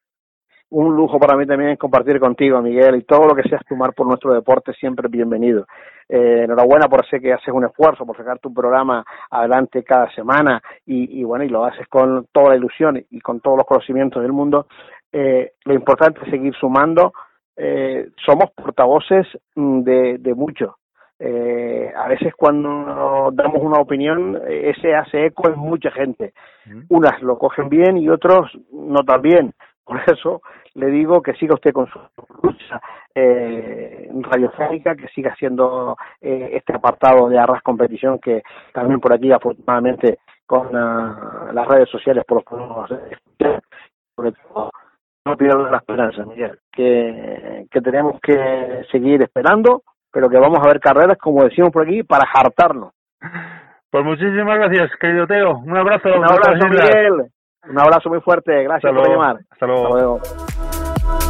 Un lujo para mí también compartir contigo, Miguel, y todo lo que sea sumar por nuestro deporte siempre bienvenido. Eh, enhorabuena por sé que haces un esfuerzo por sacar tu programa adelante cada semana y, y bueno, y lo haces con toda la ilusión y con todos los conocimientos del mundo. Eh, lo importante es seguir sumando. Eh, somos portavoces mm, de, de mucho. Eh, a veces cuando damos una opinión, eh, ese hace eco en mucha gente. Unas lo cogen bien y otros no tan bien. Por eso le digo que siga usted con su lucha eh, radiofónica, que siga haciendo eh, este apartado de Arras Competición, que también por aquí, afortunadamente, con uh, las redes sociales, por los podemos escuchar. Sobre todo, no pierdan la esperanza, Miguel, que, que tenemos que seguir esperando, pero que vamos a ver carreras, como decimos por aquí, para hartarnos. Pues muchísimas gracias, querido Teo. Un abrazo. Un abrazo, Miguel. Un abrazo muy fuerte. Gracias Hasta por luego. llamar. Hasta luego. Hasta luego.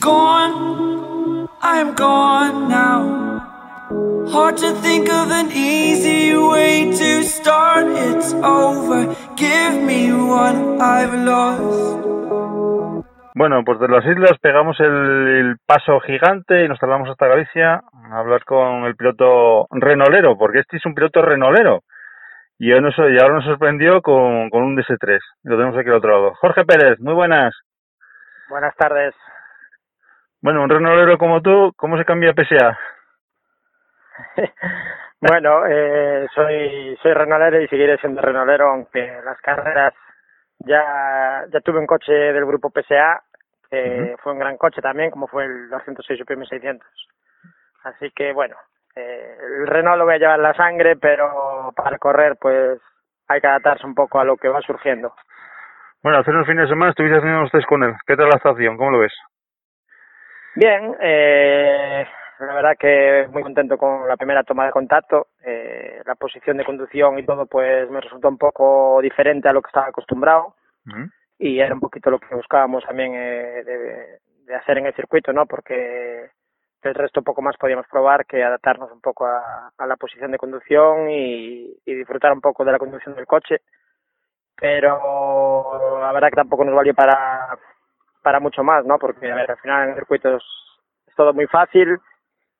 Gone, I'm gone now. Hard to think of an easy way to start. It's over. Give me what I've lost. Bueno, pues de las islas pegamos el, el paso gigante y nos trasladamos hasta Galicia a hablar con el piloto renolero, porque este es un piloto renolero. Y, hoy nos, y ahora nos sorprendió con, con un DS3. Lo tenemos aquí al otro lado. Jorge Pérez, muy buenas. Buenas tardes. Bueno, un renolero como tú, ¿cómo se cambia PSA? bueno, eh, soy soy renolero y seguiré siendo renolero, aunque las carreras ya ya tuve un coche del grupo PSA, que fue un gran coche también, como fue el 206 UPM 600. Así que bueno, eh, el Renault lo voy a llevar en la sangre, pero para correr pues hay que adaptarse un poco a lo que va surgiendo. Bueno, hace unos fines de semana estuviste haciendo unos test con él. ¿Qué tal la estación? ¿Cómo lo ves? Bien, eh, la verdad que muy contento con la primera toma de contacto. Eh, la posición de conducción y todo pues me resultó un poco diferente a lo que estaba acostumbrado y era un poquito lo que buscábamos también eh, de, de hacer en el circuito, ¿no? Porque el resto poco más podíamos probar que adaptarnos un poco a, a la posición de conducción y, y disfrutar un poco de la conducción del coche. Pero la verdad que tampoco nos valió para, para mucho más, ¿no? Porque a ver, al final en el circuito es, es todo muy fácil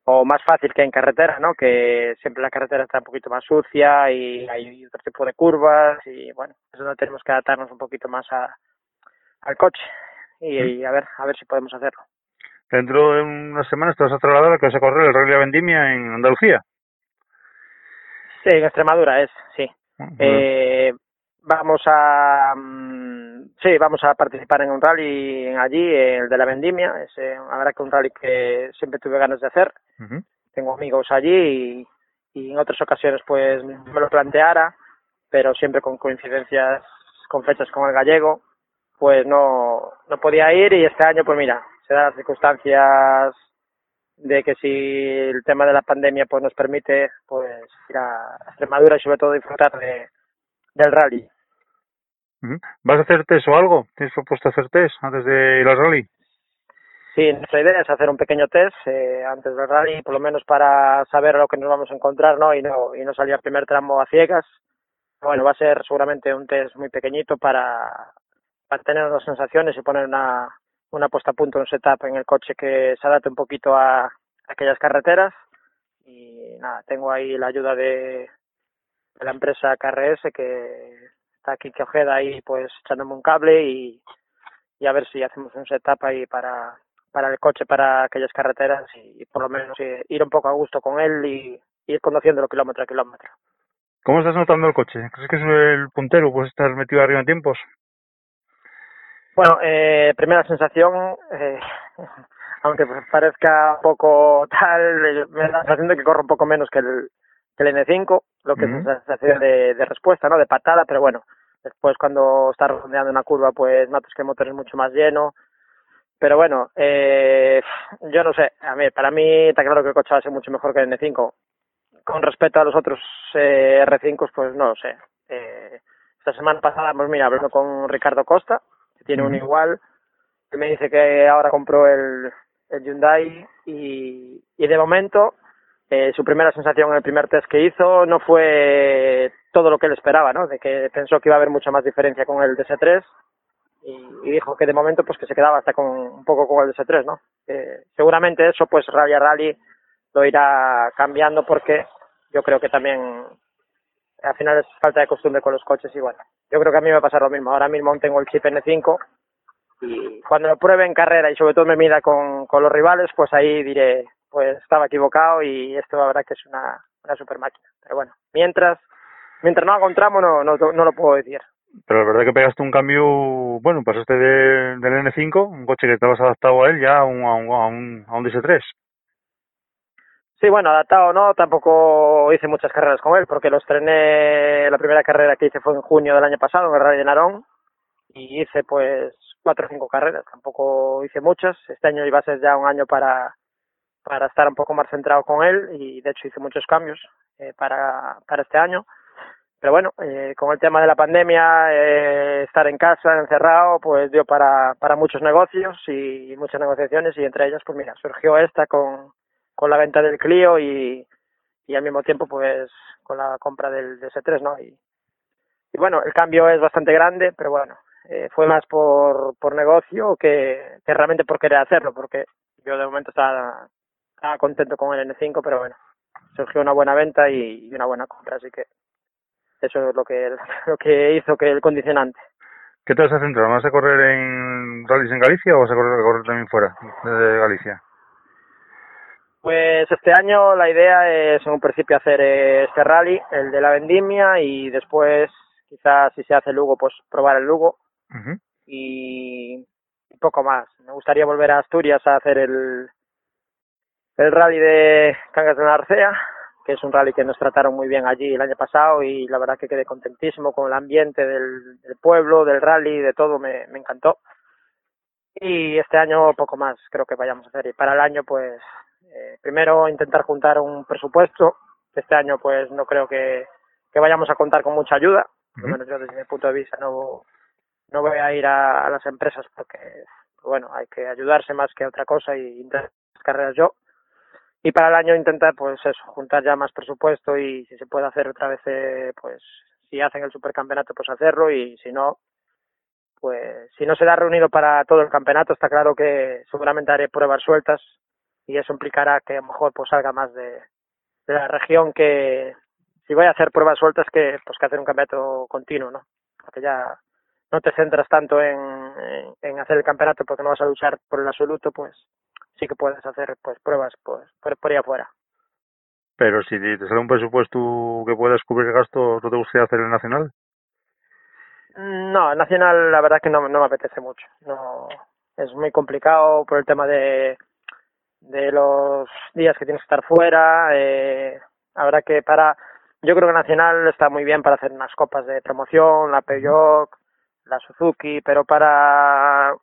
o más fácil que en carretera, ¿no? Que siempre la carretera está un poquito más sucia y hay otro tipo de curvas y bueno, eso no tenemos que adaptarnos un poquito más a, al coche y, y a ver, a ver si podemos hacerlo. Dentro de unas semanas te vas a trasladar a que vas a correr el Rally de Vendimia en Andalucía. Sí, en Extremadura es, sí. Eh, vamos a mm, sí vamos a participar en un rally allí el de la vendimia. Es la verdad que un rally que siempre tuve ganas de hacer. Tengo amigos allí y, y en otras ocasiones pues me lo planteara pero siempre con coincidencias con fechas con el gallego pues no no podía ir y este año pues mira se dan las circunstancias de que si el tema de la pandemia pues nos permite pues ir a Extremadura y sobre todo disfrutar de del rally. ¿Vas a hacer test o algo? ¿Tienes propuesto hacer test antes de ir al rally? Sí, nuestra idea es hacer un pequeño test eh, antes del rally, por lo menos para saber lo que nos vamos a encontrar, ¿no? Y no y no salir al primer tramo a ciegas. Bueno, va a ser seguramente un test muy pequeñito para, para tener unas sensaciones y poner una, una puesta a punto, un setup en el coche que se adapte un poquito a, a aquellas carreteras. Y nada, tengo ahí la ayuda de, de la empresa KRS que está aquí que Ojeda ahí pues echándome un cable y, y a ver si hacemos un setup ahí para, para el coche para aquellas carreteras y, por lo menos eh, ir un poco a gusto con él y ir conociéndolo kilómetro a kilómetro. ¿Cómo estás notando el coche? ¿Crees que es el puntero? ¿Puedes estar metido arriba en tiempos? Bueno, eh, primera sensación, eh, aunque parezca un poco tal, me da la sensación de que corre un poco menos que el, que el N5, lo que es una sensación de, de respuesta, ¿no? De patada, pero bueno, después cuando estás redondeando una curva, pues notas que el motor es mucho más lleno. Pero bueno, eh, yo no sé, a mí, para mí está claro que el coche va a ser mucho mejor que el N5. Con respecto a los otros eh, R5, pues no lo sé. Eh, esta semana pasada, pues mira, hablando con Ricardo Costa, que tiene un Ujú. igual, que me dice que ahora compró el, el Hyundai y, y de momento eh, su primera sensación en el primer test que hizo no fue todo lo que él esperaba, ¿no? De que pensó que iba a haber mucha más diferencia con el DS3 y, y dijo que de momento pues que se quedaba hasta con un poco con el DS3, ¿no? Seguramente eso pues rally a rally lo irá cambiando porque yo creo que también al final es falta de costumbre con los coches y bueno, yo creo que a mí me va a pasar lo mismo. Ahora mismo tengo el chip N5 y cuando lo pruebe en carrera y sobre todo me mida con, con los rivales, pues ahí diré, pues estaba equivocado y esto la verdad que es una, una super máquina. Pero bueno, mientras mientras no haga un tramo no, no, no lo puedo decir. Pero la verdad que pegaste un cambio, bueno, pasaste de, del N5, un coche que estabas adaptado a él, ya a un, a un, a un, a un DS3. Sí, bueno, adaptado no, tampoco hice muchas carreras con él, porque lo estrené, la primera carrera que hice fue en junio del año pasado, en el Rally de Narón, y hice pues cuatro o cinco carreras, tampoco hice muchas. Este año iba a ser ya un año para, para estar un poco más centrado con él, y de hecho hice muchos cambios eh, para, para este año. Pero bueno, eh, con el tema de la pandemia, eh, estar en casa, encerrado, pues dio para, para muchos negocios y muchas negociaciones, y entre ellas, pues mira, surgió esta con, con la venta del Clio y, y al mismo tiempo pues con la compra del DS3, ¿no? Y, y bueno, el cambio es bastante grande, pero bueno, eh, fue más por, por negocio que, que realmente por querer hacerlo, porque yo de momento estaba, estaba contento con el N5, pero bueno, surgió una buena venta y, y una buena compra, así que eso es lo que lo que hizo que el condicionante. ¿Qué te vas a centrar? ¿Vas a correr en rallies en Galicia o vas a correr, también fuera de Galicia? Pues este año la idea es en un principio hacer este rally, el de la vendimia, y después quizás si se hace Lugo, pues probar el Lugo y poco más. Me gustaría volver a Asturias a hacer el, el rally de Cangas de la Arcea, que es un rally que nos trataron muy bien allí el año pasado y la verdad que quedé contentísimo con el ambiente del, del pueblo, del rally, de todo, me, me encantó. Y este año poco más creo que vayamos a hacer. Y para el año, pues, eh, primero intentar juntar un presupuesto. Este año, pues, no creo que, que vayamos a contar con mucha ayuda. Lo Ujú. menos yo desde mi punto de vista no, no voy a ir a, a las empresas porque, bueno, hay que ayudarse más que otra cosa y intentar las carreras yo. Y para el año intentar, pues eso, juntar ya más presupuesto y si se puede hacer otra vez, eh, pues si hacen el supercampeonato, pues hacerlo y si no, pues si no se da reunido para todo el campeonato, está claro que seguramente haré pruebas sueltas y eso implicará que a lo mejor pues salga más de, la región que si voy a hacer pruebas sueltas que pues que hacer un campeonato continuo, ¿no? Porque ya no te centras tanto en, en hacer el campeonato porque no vas a luchar por el absoluto, pues sí que puedes hacer pues pruebas pues por, por ahí afuera. Pero si te sale un presupuesto que puedas cubrir gastos, ¿no te gustaría hacer el nacional? No, Nacional la verdad que no, no me apetece mucho. No, es muy complicado por el tema de, de los días que tienes que estar fuera. Eh, habrá que para, yo creo que Nacional está muy bien para hacer unas copas de promoción, la Peugeot, la Suzuki, pero para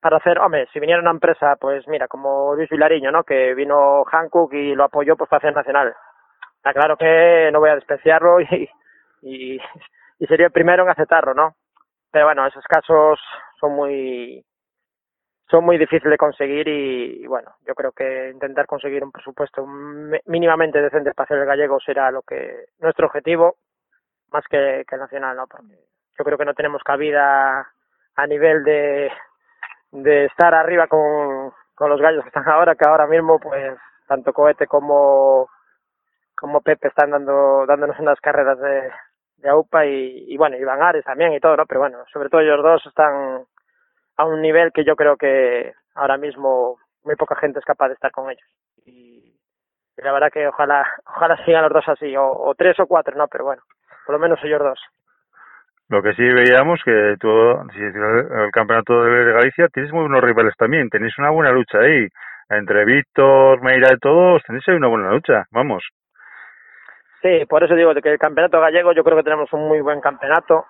para hacer, hombre, si viniera una empresa, pues mira, como Luis Vilariño, ¿no? Que vino Hankook y lo apoyó pues para hacer Nacional. Está claro que no voy a despreciarlo y, y, y sería el primero en aceptarlo, ¿no? Pero bueno, esos casos son muy son muy difíciles de conseguir y, y, bueno, yo creo que intentar conseguir un presupuesto mínimamente decente para hacer el gallego será lo que nuestro objetivo más que, que el nacional, ¿no? Porque yo creo que no tenemos cabida a nivel de, de estar arriba con, con los gallos que están ahora, que ahora mismo pues tanto Cohete como como Pepe están dando dándonos unas carreras de, de AUPA y, y bueno, Iván Ares también y todo, ¿no? Pero bueno, sobre todo ellos dos están a un nivel que yo creo que ahora mismo muy poca gente es capaz de estar con ellos. Y, la verdad que ojalá ojalá sigan los dos así, o, o tres o cuatro, ¿no? Pero bueno, por lo menos ellos dos. Lo que sí veíamos que tú, el campeonato de Galicia, tienes muy buenos rivales también, tenéis una buena lucha ahí. Entre Víctor, Meira y todos, tenéis ahí una buena lucha, vamos. Sí, por eso digo que el campeonato gallego yo creo que tenemos un muy buen campeonato.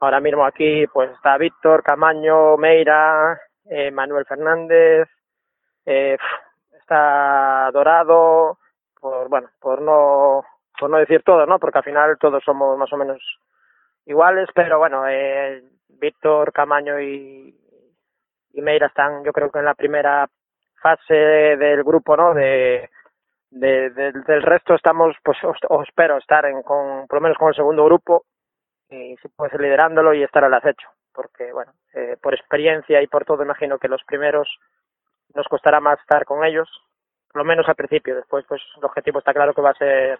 Ahora mismo aquí pues está Víctor, Camaño, Meira, eh, Manuel Fernández, eh, está Dorado, por bueno, por no por no decir todo, ¿no? Porque al final todos somos más o menos iguales, pero bueno, eh, Víctor, Camaño y, y Meira están yo creo que en la primera fase del grupo, ¿no? De, de, de, del resto estamos, pues, o, o espero estar en, con, por lo menos con el segundo grupo, y si puede ser liderándolo y estar al acecho, porque, bueno, eh, por experiencia y por todo, imagino que los primeros nos costará más estar con ellos, por lo menos al principio, después, pues, el objetivo está claro que va a ser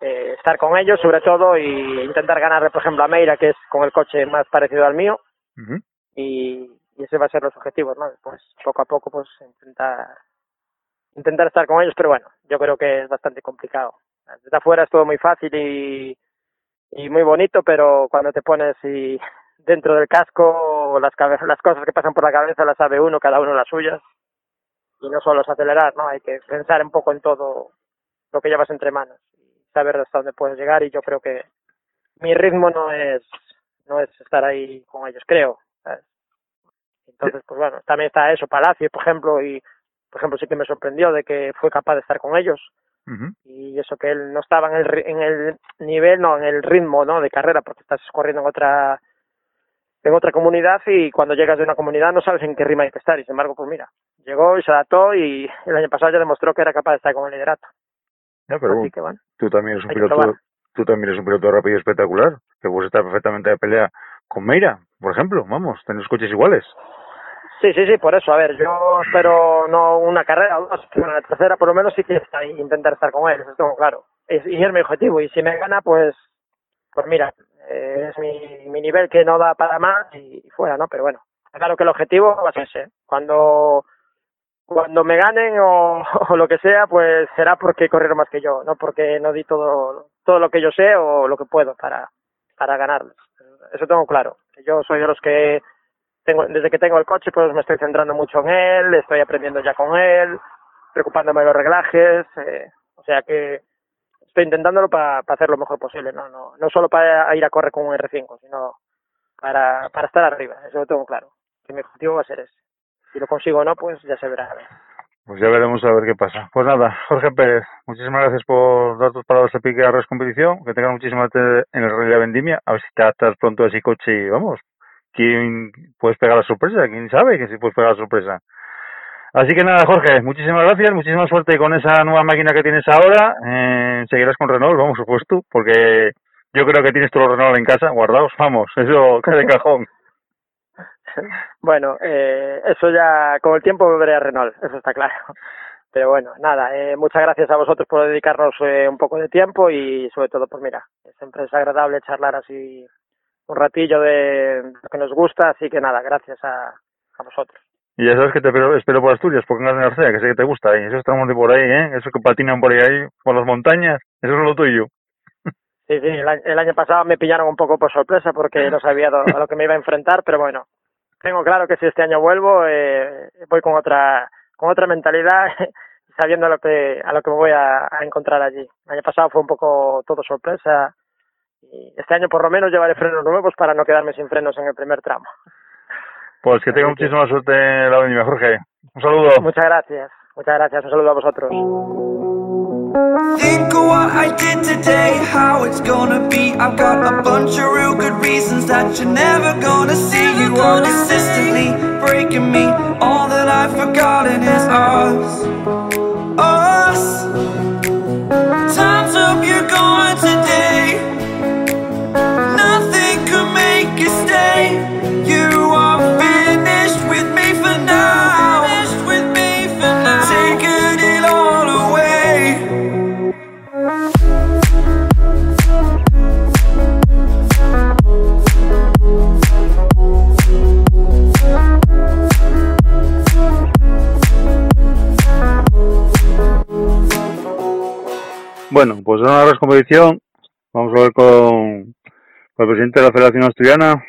eh, estar con ellos, sobre todo, y intentar ganarle, por ejemplo, a Meira, que es con el coche más parecido al mío, Uh -huh. y, y ese va a ser los objetivos, ¿no? Después, poco a poco, pues, intentar intentar estar con ellos, pero bueno, yo creo que es bastante complicado. Desde afuera es todo muy fácil y, y muy bonito, pero cuando te pones y dentro del casco las las cosas que pasan por la cabeza las sabe uno, cada uno las suyas y no solo es acelerar, ¿no? Hay que pensar un poco en todo lo que llevas entre manos saber hasta dónde puedes llegar y yo creo que mi ritmo no es no es estar ahí con ellos, creo. ¿sabes? Entonces, pues bueno, también está eso, Palacio, por ejemplo, y por ejemplo, sí que me sorprendió de que fue capaz de estar con ellos. Uh -huh. Y eso que él no estaba en el, en el nivel, no, en el ritmo, ¿no? De carrera, porque estás corriendo en otra en otra comunidad y cuando llegas de una comunidad no sabes en qué rima hay que estar. Y sin embargo, pues mira, llegó y se adaptó y el año pasado ya demostró que era capaz de estar con el liderato. Ya, pero Así que bueno. tú también eres un piloto, tú también eres un piloto rápido y espectacular, que puedes estar perfectamente de pelea con Meira, por ejemplo, vamos, tenéis coches iguales. Sí, sí, sí, por eso. A ver, yo espero no una carrera o dos, pero la tercera por lo menos sí que estar, intentar estar con él, eso tengo claro. Es, y es mi objetivo. Y si me gana, pues, pues mira, eh, es mi, mi nivel que no da para más y, y fuera, ¿no? Pero bueno, claro que el objetivo va a ser ese. Cuando cuando me ganen o, lo que sea, pues será porque corrieron más que yo, no porque no di todo todo lo que yo sé o lo que puedo para para ganarles. Eso tengo claro. Yo soy de los que tengo, desde que tengo el coche, pues me estoy centrando mucho en él, estoy aprendiendo ya con él, preocupándome de los reglajes, eh, o sea que estoy intentándolo para pa hacer lo mejor posible, no, no, no solo para ir a correr con un R5, sino para, para estar arriba, eso lo tengo claro, que mi objetivo va a ser ese. Si lo consigo o no, pues ya se verá. Pues ya veremos a ver qué pasa. Pues nada, Jorge Pérez, muchísimas gracias por dar tus palabras a Pique Arras Competición, que tengas muchísima en el Rally de Vendimia, a ver si te adaptas pronto a ese coche y vamos, quién puedes pegar la sorpresa, quién sabe que si puedes pegar la sorpresa. Así que nada, Jorge, muchísimas gracias, muchísima suerte con esa nueva máquina que tienes ahora. Eh, seguirás con Renault, vamos, pues tú, porque yo creo que tienes todos los Renault en casa guardados, vamos, eso cae de cajón. bueno, eh, eso ya con el tiempo volveré a Renault, eso está claro. Pero bueno, nada, eh, muchas gracias a vosotros por dedicarnos eh, un poco de tiempo y sobre todo, pues mira, siempre es agradable charlar así un ratillo de lo que nos gusta, así que nada, gracias a, a vosotros. Y ya sabes que te espero, espero por Asturias, por Cangas de Narcea, que sé que te gusta, y esos tramos de por ahí, ¿eh? Eso que patinan por ahí, por las montañas, eso es lo tuyo. Sí, sí, el, año- el año pasado me pillaron un poco por sorpresa porque no sabía do- a lo que me iba a enfrentar, pero bueno, tengo claro que si este año vuelvo, eh, voy con otra con otra mentalidad, sabiendo a lo que a lo que me voy a, a encontrar allí. El año pasado fue un poco todo sorpresa y este año por lo menos llevaré frenos nuevos para no quedarme sin frenos en el primer tramo. Pues que tenga muchísima suerte en la avenida, Jorge. Un saludo. Muchas gracias, muchas gracias, un saludo a vosotros. Think of what I did today, how it's gonna be. I've got a bunch of real good reasons that you're never gonna see. You are consistently breaking me. All that I've forgotten is us. Us. Bueno, pues en una competición vamos a ver con, con el presidente de la Federación Asturiana,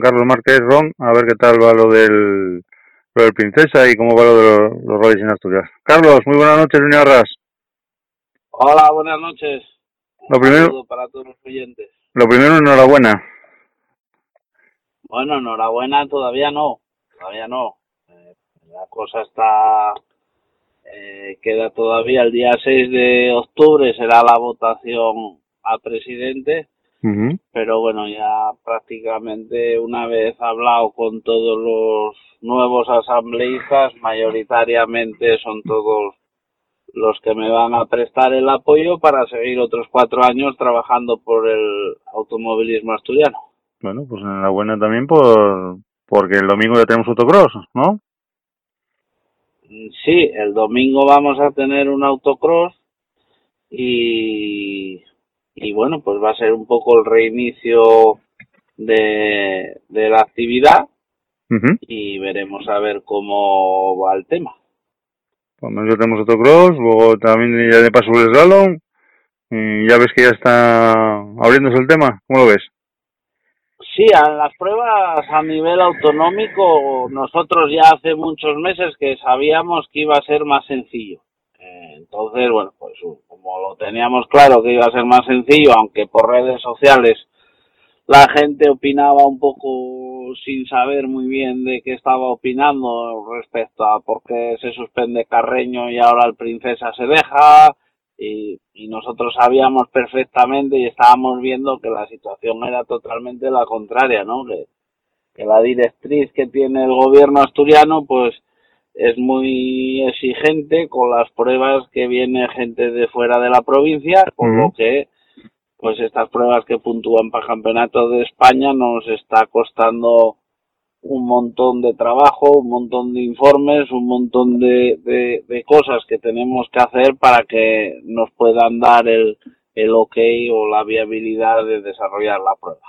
Carlos Márquez Ron, a ver qué tal va lo del, lo del Princesa y cómo va lo de los, los rallies en Asturias. Carlos, muy buenas noches, Junior Arras. Hola, buenas noches. Lo Un primero- saludo para todos los oyentes. Lo primero, enhorabuena. Bueno, enhorabuena, todavía no, todavía no. Eh, la cosa está, eh, queda todavía el día 6 de octubre, será la votación a presidente, pero bueno, ya prácticamente una vez hablado con todos los nuevos asambleístas, mayoritariamente son todos los que me van a prestar el apoyo para seguir otros cuatro años trabajando por el automovilismo asturiano. Bueno, pues enhorabuena también por porque el domingo ya tenemos autocross, ¿no? Sí, el domingo vamos a tener un autocross y, y bueno, pues va a ser un poco el reinicio de, de la actividad y veremos a ver cómo va el tema. Menos ya tenemos autocross, luego también ya de paso el slalom, y ya ves que ya está abriéndose el tema, ¿cómo lo ves? Sí, a las pruebas a nivel autonómico, nosotros ya hace muchos meses que sabíamos que iba a ser más sencillo. Eh, Entonces, bueno, pues como lo teníamos claro que iba a ser más sencillo, aunque por redes sociales la gente opinaba un poco sin saber muy bien de qué estaba opinando respecto a por qué se suspende Carreño y ahora el Princesa se deja, y, y nosotros sabíamos perfectamente y estábamos viendo que la situación era totalmente la contraria, ¿no? Que, que la directriz que tiene el gobierno asturiano, pues es muy exigente con las pruebas que viene gente de fuera de la provincia, con lo que pues estas pruebas que puntúan para el campeonato de España nos está costando un montón de trabajo, un montón de informes, un montón de, de, de cosas que tenemos que hacer para que nos puedan dar el, el ok o la viabilidad de desarrollar la prueba.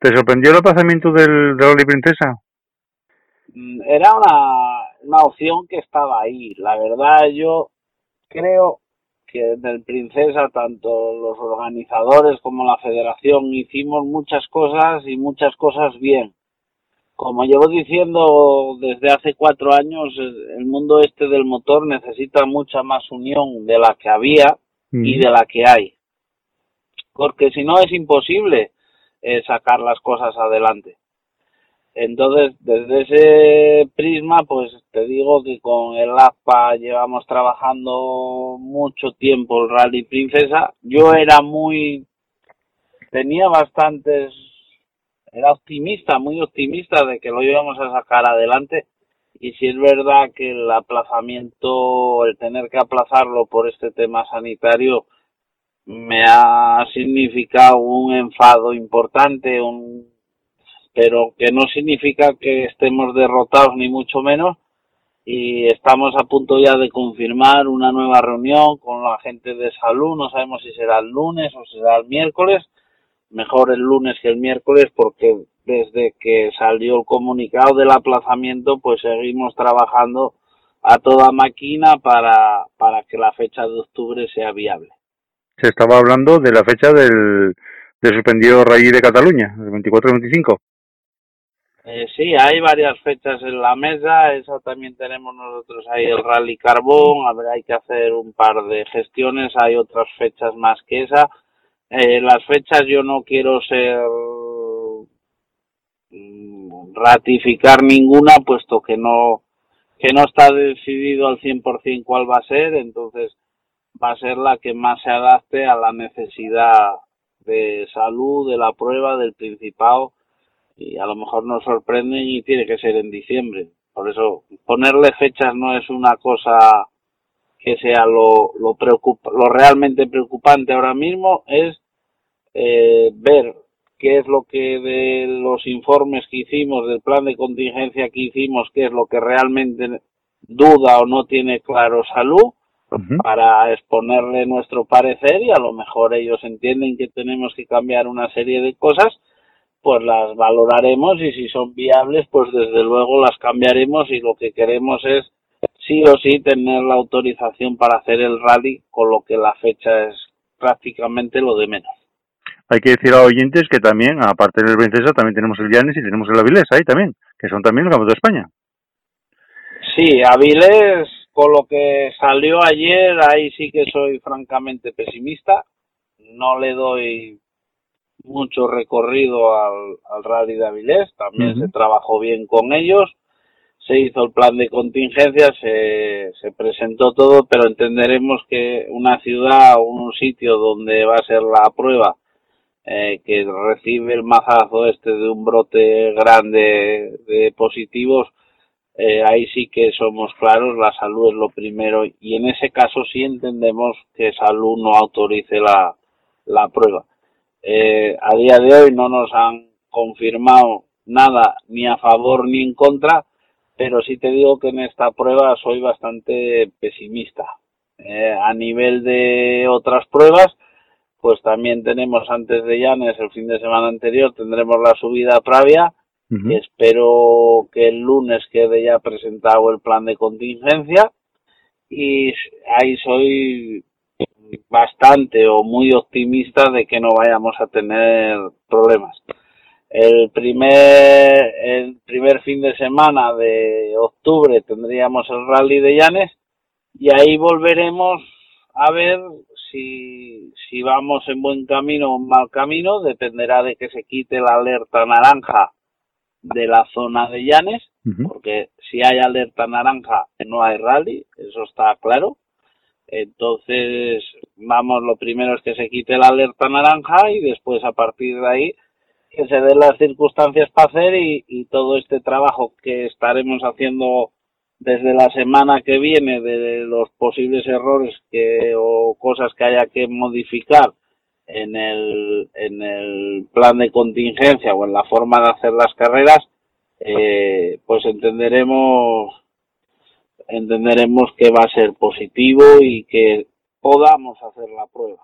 ¿Te sorprendió el aplazamiento del, del Rally Princesa? Mm, Era una, una opción que estaba ahí. La verdad, yo creo que en el Princesa, tanto los organizadores como la federación, hicimos muchas cosas y muchas cosas bien. Como llevo diciendo desde hace cuatro años, el mundo este del motor necesita mucha más unión de la que había y de la que hay. Porque si no es imposible eh, sacar las cosas adelante. Entonces, desde ese prisma, pues te digo que con el APA llevamos trabajando mucho tiempo el Rally Princesa. Yo era muy, tenía bastantes, era optimista, muy optimista de que lo íbamos a sacar adelante. Y si es verdad que el aplazamiento, el tener que aplazarlo por este tema sanitario, me ha significado un enfado importante, un pero que no significa que estemos derrotados ni mucho menos. Y estamos a punto ya de confirmar una nueva reunión con la gente de salud, no sabemos si será el lunes o será el miércoles, mejor el lunes que el miércoles porque desde que salió el comunicado del aplazamiento pues seguimos trabajando a toda máquina para, para que la fecha de octubre sea viable. se estaba hablando de la fecha del, del suspendido Rally de Cataluña, el 24-25. Eh, sí, hay varias fechas en la mesa, eso también tenemos nosotros ahí el Rally Carbón, ver, hay que hacer un par de gestiones, hay otras fechas más que esa. Eh, las fechas yo no quiero ser mm, ratificar ninguna, puesto que no que no está decidido al 100% cuál va a ser, entonces va a ser la que más se adapte a la necesidad de salud de la prueba del Principado y a lo mejor nos sorprenden y tiene que ser en diciembre. Por eso ponerle fechas no es una cosa que sea lo, lo, preocupa, lo realmente preocupante ahora mismo, es eh, ver qué es lo que de los informes que hicimos, del plan de contingencia que hicimos, qué es lo que realmente duda o no tiene claro salud, para exponerle nuestro parecer y a lo mejor ellos entienden que tenemos que cambiar una serie de cosas pues las valoraremos y si son viables, pues desde luego las cambiaremos y lo que queremos es sí o sí tener la autorización para hacer el rally, con lo que la fecha es prácticamente lo de menos. Hay que decir a oyentes que también, aparte del Princesa, también tenemos el Llanes y tenemos el Avilés ahí también, que son también los campos de España. Sí, Avilés, con lo que salió ayer, ahí sí que soy francamente pesimista. No le doy mucho recorrido al, al Rally de Avilés, también se trabajó bien con ellos, se hizo el plan de contingencia, se, se presentó todo, pero entenderemos que una ciudad o un sitio donde va a ser la prueba eh, que recibe el mazazo este de un brote grande de positivos, eh, ahí sí que somos claros, la salud es lo primero y en ese caso sí entendemos que salud no autorice la, la prueba. Eh, a día de hoy no nos han confirmado nada ni a favor ni en contra, pero sí te digo que en esta prueba soy bastante pesimista. Eh, a nivel de otras pruebas, pues también tenemos antes de Llanes, el fin de semana anterior, tendremos la subida Pravia. Espero que el lunes quede ya presentado el plan de contingencia y ahí soy bastante o muy optimista de que no vayamos a tener problemas. El primer, el primer fin de semana de octubre tendríamos el rally de Llanes y ahí volveremos a ver si, si vamos en buen camino o en mal camino, dependerá de que se quite la alerta naranja de la zona de Llanes, porque si hay alerta naranja no hay rally, eso está claro. Entonces, vamos, lo primero es que se quite la alerta naranja y después a partir de ahí que se den las circunstancias para hacer y, todo este trabajo que estaremos haciendo desde la semana que viene de los posibles errores que o cosas que haya que modificar en el en el plan de contingencia o en la forma de hacer las carreras eh, pues entenderemos entenderemos que va a ser positivo y que podamos hacer la prueba.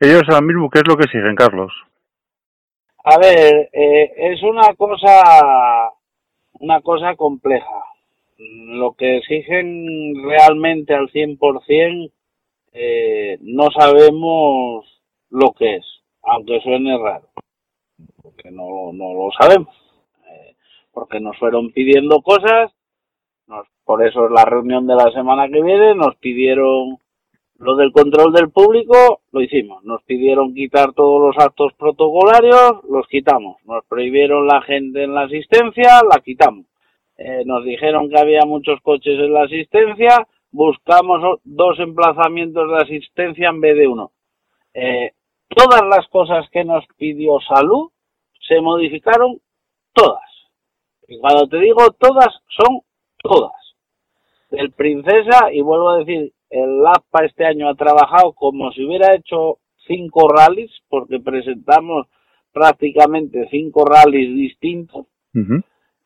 Ellos ahora mismo, ¿qué es lo que exigen, Carlos? A ver, eh, es una cosa, una cosa compleja. Lo que exigen realmente al 100% eh, no sabemos lo que es, aunque suene raro, porque no, no lo sabemos, eh, porque nos fueron pidiendo cosas por eso es la reunión de la semana que viene, nos pidieron lo del control del público, lo hicimos. Nos pidieron quitar todos los actos protocolarios, los quitamos. Nos prohibieron la gente en la asistencia, la quitamos. Eh, nos dijeron que había muchos coches en la asistencia, buscamos dos emplazamientos de asistencia en vez de uno. Eh, todas las cosas que nos pidió salud se modificaron todas. Y cuando te digo todas, son todas. El Princesa, y vuelvo a decir, el APA este año ha trabajado como si hubiera hecho cinco rallies, porque presentamos prácticamente cinco rallies distintos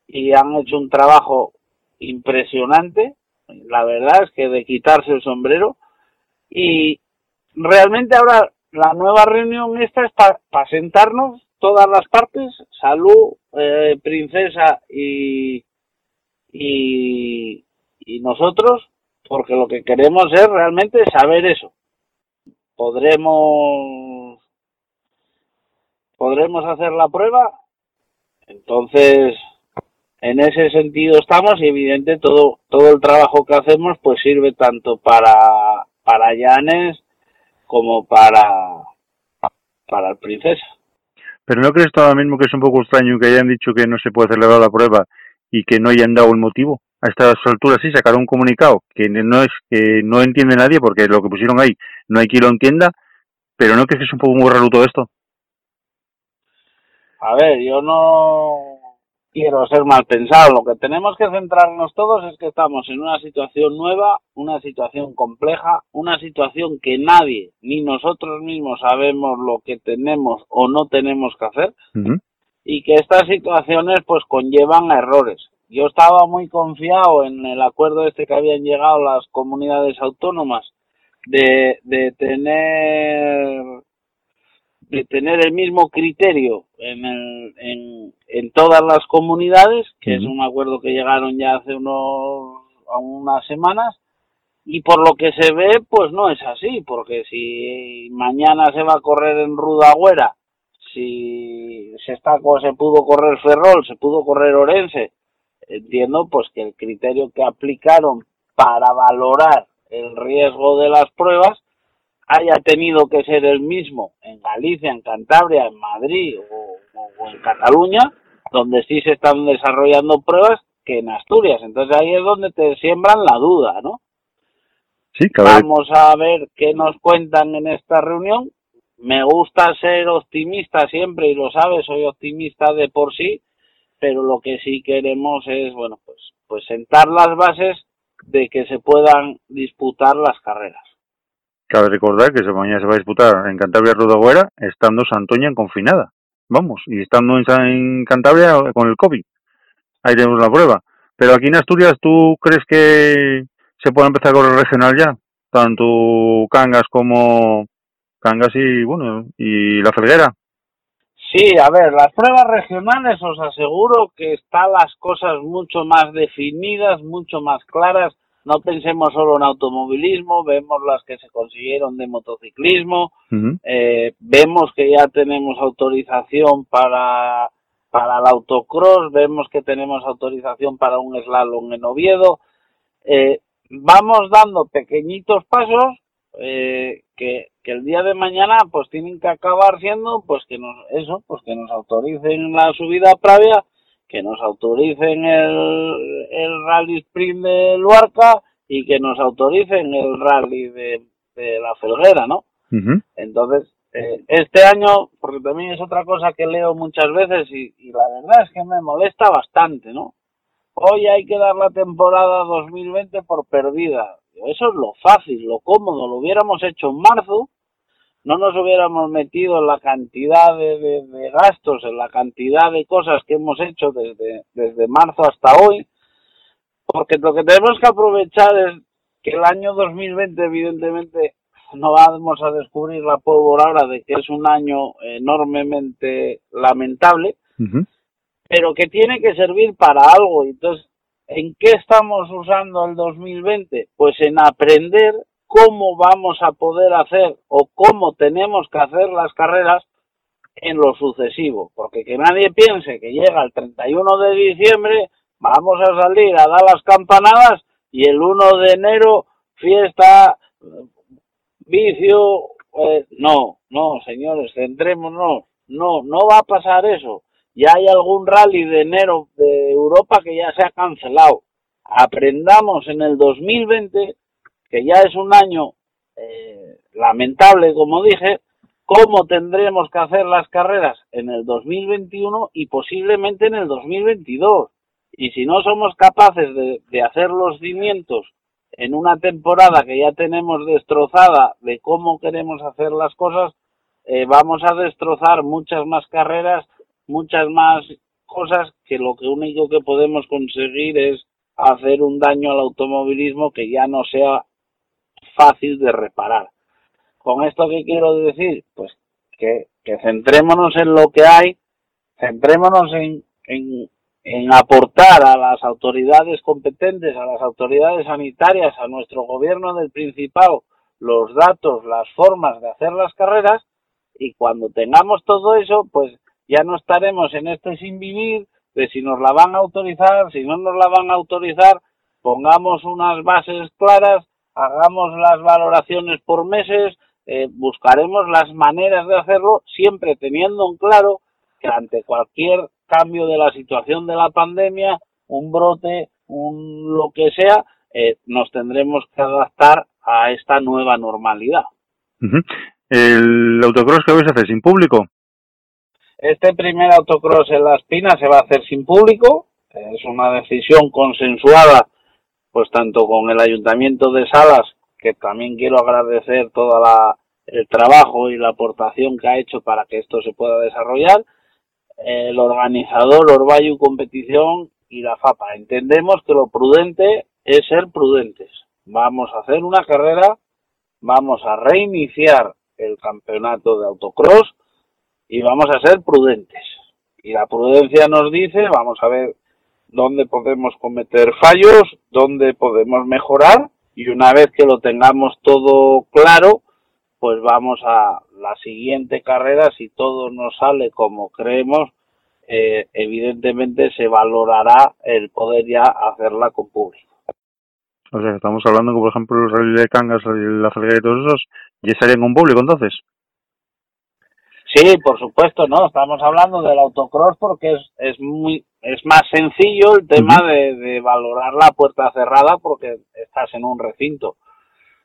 y han hecho un trabajo impresionante. La verdad es que de quitarse el sombrero y realmente ahora la nueva reunión esta es para sentarnos todas las partes, salud, eh, princesa y, y, nosotros, porque lo que queremos es realmente saber eso. podremos podremos hacer la prueba. Entonces, en ese sentido estamos y evidente todo todo el trabajo que hacemos pues sirve tanto para para Llanes como para para el Princesa. Pero ¿no crees ahora mismo que es un poco extraño que hayan dicho que no se puede celebrar la prueba y que no hayan dado el motivo? A estas alturas sí sacaron un comunicado que no es que no entiende nadie porque lo que pusieron ahí no hay quien lo entienda, pero ¿no crees que es un poco muy raro todo esto? A ver, yo no quiero ser mal pensado. Lo que tenemos que centrarnos todos es que estamos en una situación nueva, una situación compleja, una situación que nadie, ni nosotros mismos sabemos lo que tenemos o no tenemos que hacer, y que estas situaciones pues conllevan a errores. Yo estaba muy confiado en el acuerdo este que habían llegado las comunidades autónomas de, de tener de tener el mismo criterio en, el, en, en todas las comunidades, que es un acuerdo que llegaron ya hace unos a unas semanas, y por lo que se ve, pues no es así, porque si mañana se va a correr en Rudagüera, si se está se pudo correr Ferrol, se pudo correr Orense, entiendo pues que el criterio que aplicaron para valorar el riesgo de las pruebas haya tenido que ser el mismo en Galicia, en Cantabria, en Madrid o, o- o en Cataluña, donde sí se están desarrollando pruebas, que en Asturias. Entonces ahí es donde te siembran la duda, ¿no? Sí, vez. Vamos a ver qué nos cuentan en esta reunión. Me gusta ser optimista siempre y lo sabes, soy optimista de por sí, pero lo que sí queremos es, bueno, pues, pues sentar las bases de que se puedan disputar las carreras. Cabe recordar que se mañana se va a disputar en Cantabria Rodagüera estando Santoña en confinada. Vamos, y estando en, Cantabria con el COVID. Ahí tenemos la prueba. Pero aquí en Asturias, ¿tú crees que se puede empezar con el regional ya? Tanto Cangas como Cangas y, bueno, y la Felguera. Sí, a ver, las pruebas regionales os aseguro que están las cosas mucho más definidas, mucho más claras. No pensemos solo en automovilismo, vemos las que se consiguieron de motociclismo, eh, vemos que ya tenemos autorización para, para el autocross, vemos que tenemos autorización para un slalom en Oviedo. Eh, vamos dando pequeñitos pasos eh, que, que el día de mañana pues tienen que acabar siendo pues que nos eso pues que nos autoricen la subida a Pravia que nos autoricen el, el rally sprint de Luarca y que nos autoricen el rally de, de la Felguera no entonces, eh, este año, porque también es otra cosa que leo muchas veces y, y la verdad es que me molesta bastante, ¿no? Hoy hay que dar la temporada 2020 por perdida. Eso es lo fácil, lo cómodo. Lo hubiéramos hecho en marzo, no nos hubiéramos metido en la cantidad de, de- de gastos, en la cantidad de cosas que hemos hecho desde, desde marzo hasta hoy, porque lo que tenemos que aprovechar es que el año 2020 evidentemente no vamos a descubrir la pólvora ahora de que es un año enormemente lamentable, pero que tiene que servir para algo. Entonces, ¿en qué estamos usando el 2020? Pues en aprender cómo vamos a poder hacer o cómo tenemos que hacer las carreras en lo sucesivo, porque que nadie piense que llega el 31 de diciembre, vamos a salir a dar las campanadas y el 1 de enero fiesta, vicio, eh, no, no, señores, centrémonos, no, no va a pasar eso. Ya hay algún rally de enero de Europa que ya se ha cancelado. Aprendamos en el 2020, que ya es un año eh, lamentable, como dije, cómo tendremos que hacer las carreras en el 2021 y posiblemente en el 2022. Y si no somos capaces de, hacer los cimientos en una temporada que ya tenemos destrozada de cómo queremos hacer las cosas, eh, vamos a destrozar muchas más carreras, muchas más cosas que lo que único que podemos conseguir es hacer un daño al automovilismo que ya no sea fácil de reparar. ¿Con esto qué quiero decir? Pues que, que centrémonos en lo que hay, centrémonos en, en, en aportar a las autoridades competentes, a las autoridades sanitarias, a nuestro gobierno del Principado, los datos, las formas de hacer las carreras y cuando tengamos todo eso, pues ya no estaremos en este sin vivir de si nos la van a autorizar, si no nos la van a autorizar, pongamos unas bases claras, hagamos las valoraciones por meses, eh, buscaremos las maneras de hacerlo, siempre teniendo en claro que ante cualquier cambio de la situación de la pandemia, un brote, un lo que sea, eh, nos tendremos que adaptar a esta nueva normalidad. ¿El autocross que vais a hacer sin público? Este primer autocross en La Espina se va a hacer sin público, es una decisión consensuada pues tanto con el Ayuntamiento de Salas, que también quiero agradecer todo la, el trabajo y la aportación que ha hecho para que esto se pueda desarrollar, el organizador Orbayu Competición y la FAPA. Entendemos que lo prudente es ser prudentes. Vamos a hacer una carrera, vamos a reiniciar el campeonato de autocross y vamos a ser prudentes. Y la prudencia nos dice, vamos a ver dónde podemos cometer fallos, dónde podemos mejorar y una vez que lo tengamos todo claro, pues vamos a la siguiente carrera, si todo nos sale como creemos, eh, evidentemente se valorará el poder ya hacerla con público. O sea, estamos hablando que, por ejemplo, el Rally de Cangas, la Ferrari y todos esos, ya estarían con público entonces. Sí, por supuesto, no. Estamos hablando del autocross porque es, es muy es más sencillo el tema de, de valorar la puerta cerrada porque estás en un recinto.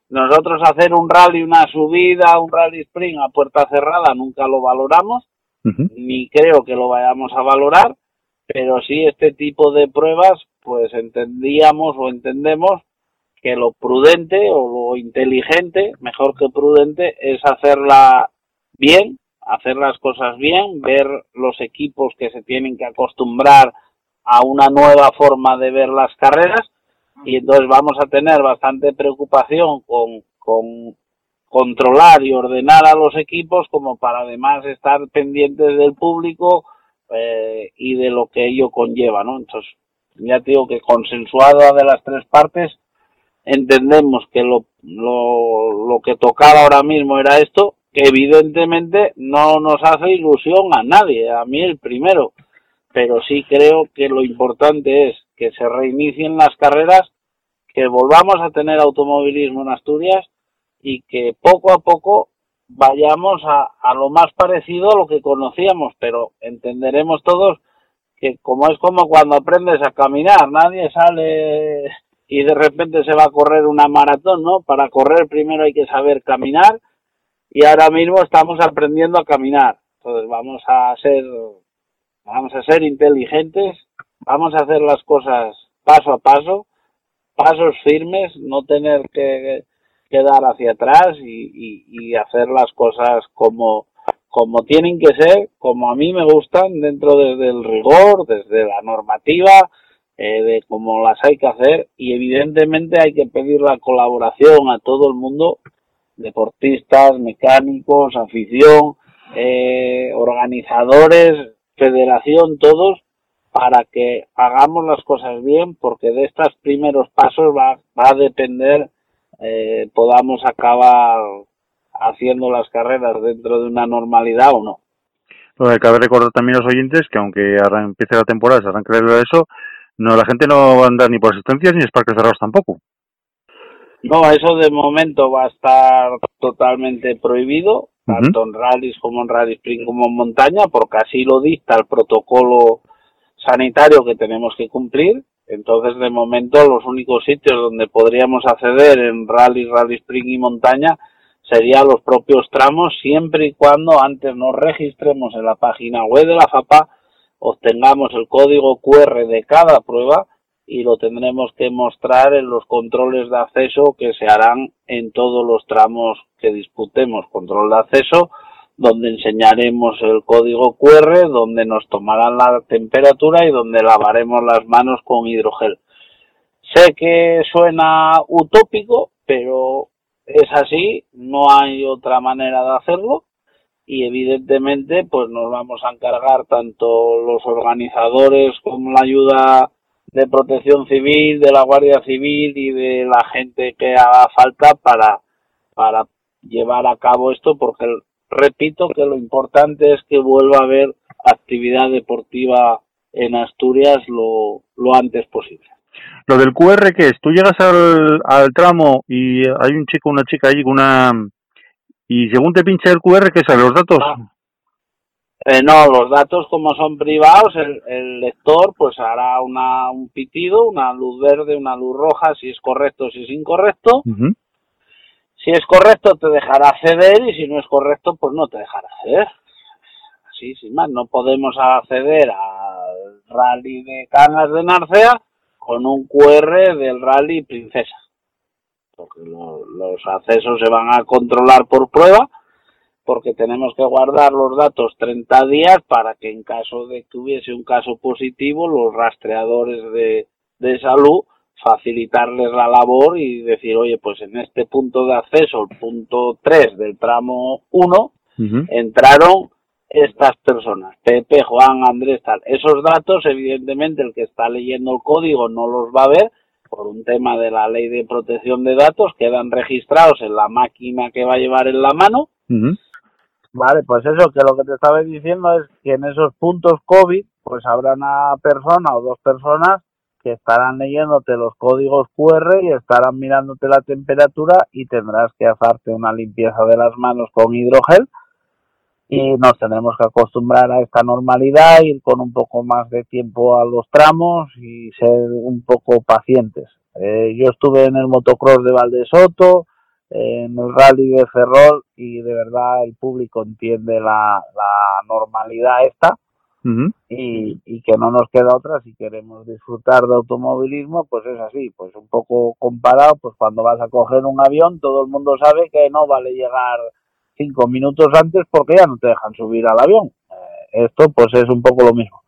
Nosotros hacer un rally, una subida, un rally sprint a puerta cerrada nunca lo valoramos, ni creo que lo vayamos a valorar, pero sí este tipo de pruebas, pues entendíamos o entendemos que lo prudente o lo inteligente, mejor que prudente, es hacerla bien, hacer las cosas bien, ver los equipos que se tienen que acostumbrar a una nueva forma de ver las carreras y entonces vamos a tener bastante preocupación con, con controlar y ordenar a los equipos como para además estar pendientes del público eh, y de lo que ello conlleva, ¿no? Entonces, ya te digo que consensuada de las tres partes, entendemos que lo, lo, lo que tocaba ahora mismo era esto, que evidentemente no nos hace ilusión a nadie, a mí el primero, pero sí creo que lo importante es que se reinicien las carreras, que volvamos a tener automovilismo en Asturias y que poco a poco vayamos a, a lo más parecido a lo que conocíamos, pero entenderemos todos que como es como cuando aprendes a caminar, nadie sale y de repente se va a correr una maratón, ¿no? Para correr primero hay que saber caminar y ahora mismo estamos aprendiendo a caminar. Entonces vamos a ser vamos a ser inteligentes, vamos a hacer las cosas paso a paso, pasos firmes, no tener que, que dar hacia atrás y hacer las cosas como como tienen que ser, como a mí me gustan, dentro desde el rigor, desde la normativa, eh, de cómo las hay que hacer y evidentemente hay que pedir la colaboración a todo el mundo, deportistas, mecánicos, afición, eh, organizadores, federación, todos, para que hagamos las cosas bien, porque de estos primeros pasos va, va a depender eh, podamos acabar haciendo las carreras dentro de una normalidad o no. Que cabe recordar también a los oyentes que aunque ahora empiece la temporada, se arranque eso, no, la gente no va a andar ni por asistencias ni parques cerrados tampoco. No, eso de momento va a estar totalmente prohibido, tanto en rallies como en rally sprint como en montaña, porque así lo dicta el protocolo sanitario que tenemos que cumplir. Entonces, de momento, los únicos sitios donde podríamos acceder en rally, rally sprint y montaña serían los propios tramos, siempre y cuando antes nos registremos en la página web de la FAPA, obtengamos el código QR de cada prueba y lo tendremos que mostrar en los controles de acceso que se harán en todos los tramos que disputemos. Control de acceso, donde enseñaremos el código QR, donde nos tomarán la temperatura y donde lavaremos las manos con hidrogel. Sé que suena utópico, pero es así, no hay otra manera de hacerlo y evidentemente pues nos vamos a encargar tanto los organizadores como la ayuda de protección civil, de la Guardia Civil y de la gente que haga falta para para llevar a cabo esto porque repito que lo importante es que vuelva a haber actividad deportiva en Asturias lo, lo antes posible. Lo del QR, ¿qué es? Tú llegas al, al tramo y hay un chico, una chica allí con una... Y según te pincha el QR, ¿qué sale? ¿Los datos? Ah. Eh, no, los datos como son privados, el, el lector pues hará una, un pitido, una luz verde, una luz roja, si es correcto, si es incorrecto. Si es correcto te dejará acceder y si no es correcto pues no te dejará acceder. Así, sin más, no podemos acceder al rally de Cangas de Narcea con un QR del rally Princesa. Porque lo- los accesos se van a controlar por prueba porque tenemos que guardar los datos 30 días para que en caso de que hubiese un caso positivo los rastreadores de, de salud facilitarles la labor y decir, oye, pues en este punto de acceso, el punto 3 del tramo 1, Ujú. entraron estas personas, Pepe, Juan, Andrés, tal. Esos datos, evidentemente, el que está leyendo el código no los va a ver por un tema de la ley de protección de datos, quedan registrados en la máquina que va a llevar en la mano. Ujú. Vale, pues eso, que lo que te estaba diciendo es que en esos puntos COVID, pues habrá una persona o dos personas que estarán leyéndote los códigos QR y estarán mirándote la temperatura y tendrás que hacerte una limpieza de las manos con hidrogel y nos tendremos que acostumbrar a esta normalidad, ir con un poco más de tiempo a los tramos y ser un poco pacientes. Eh, yo estuve en el motocross de Valdesoto, en el rally de Ferrol y de verdad el público entiende la, la normalidad esta y, y que no nos queda otra si queremos disfrutar de automovilismo pues es así pues un poco comparado pues cuando vas a coger un avión todo el mundo sabe que no vale llegar cinco minutos antes porque ya no te dejan subir al avión. Eh, esto pues es un poco lo mismo.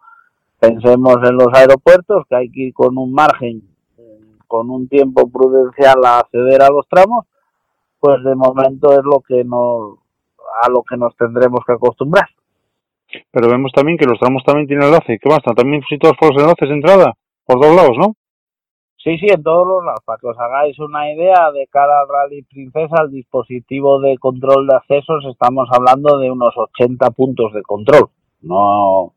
Pensemos en los aeropuertos que hay que ir con un margen con un tiempo prudencial a acceder a los tramos pues de momento es lo que nos a lo que nos tendremos que acostumbrar Pero vemos también que los tramos también tienen enlace. ¿Qué basta? También situados por los enlaces de entrada. Por dos lados, ¿no? Sí, sí, en todos los lados. Para que os hagáis una idea, de cara al Rally Princesa, el dispositivo de control de accesos, estamos hablando de unos 80 puntos de control. No,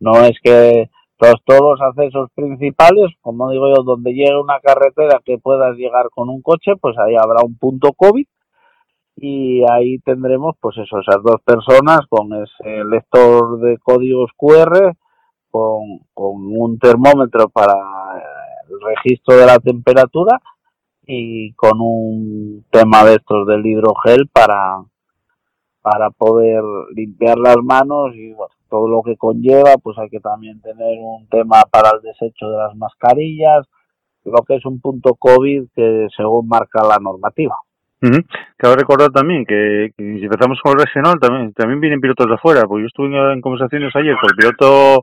no es que pues, todos los accesos principales, como digo yo, donde llegue una carretera que puedas llegar con un coche, pues ahí habrá un punto COVID. Y ahí tendremos pues eso, esas dos personas con ese lector de códigos QR, con, con un termómetro para eh, el registro de la temperatura y con un tema de estos del hidrogel para para poder limpiar las manos y bueno, todo lo que conlleva, pues hay que también tener un tema para el desecho de las mascarillas, lo que es un punto COVID que según marca la normativa. Ujú. Cabe recordar también que, que si empezamos con el regional, también, también vienen pilotos de afuera, porque yo estuve en, conversaciones ayer con el piloto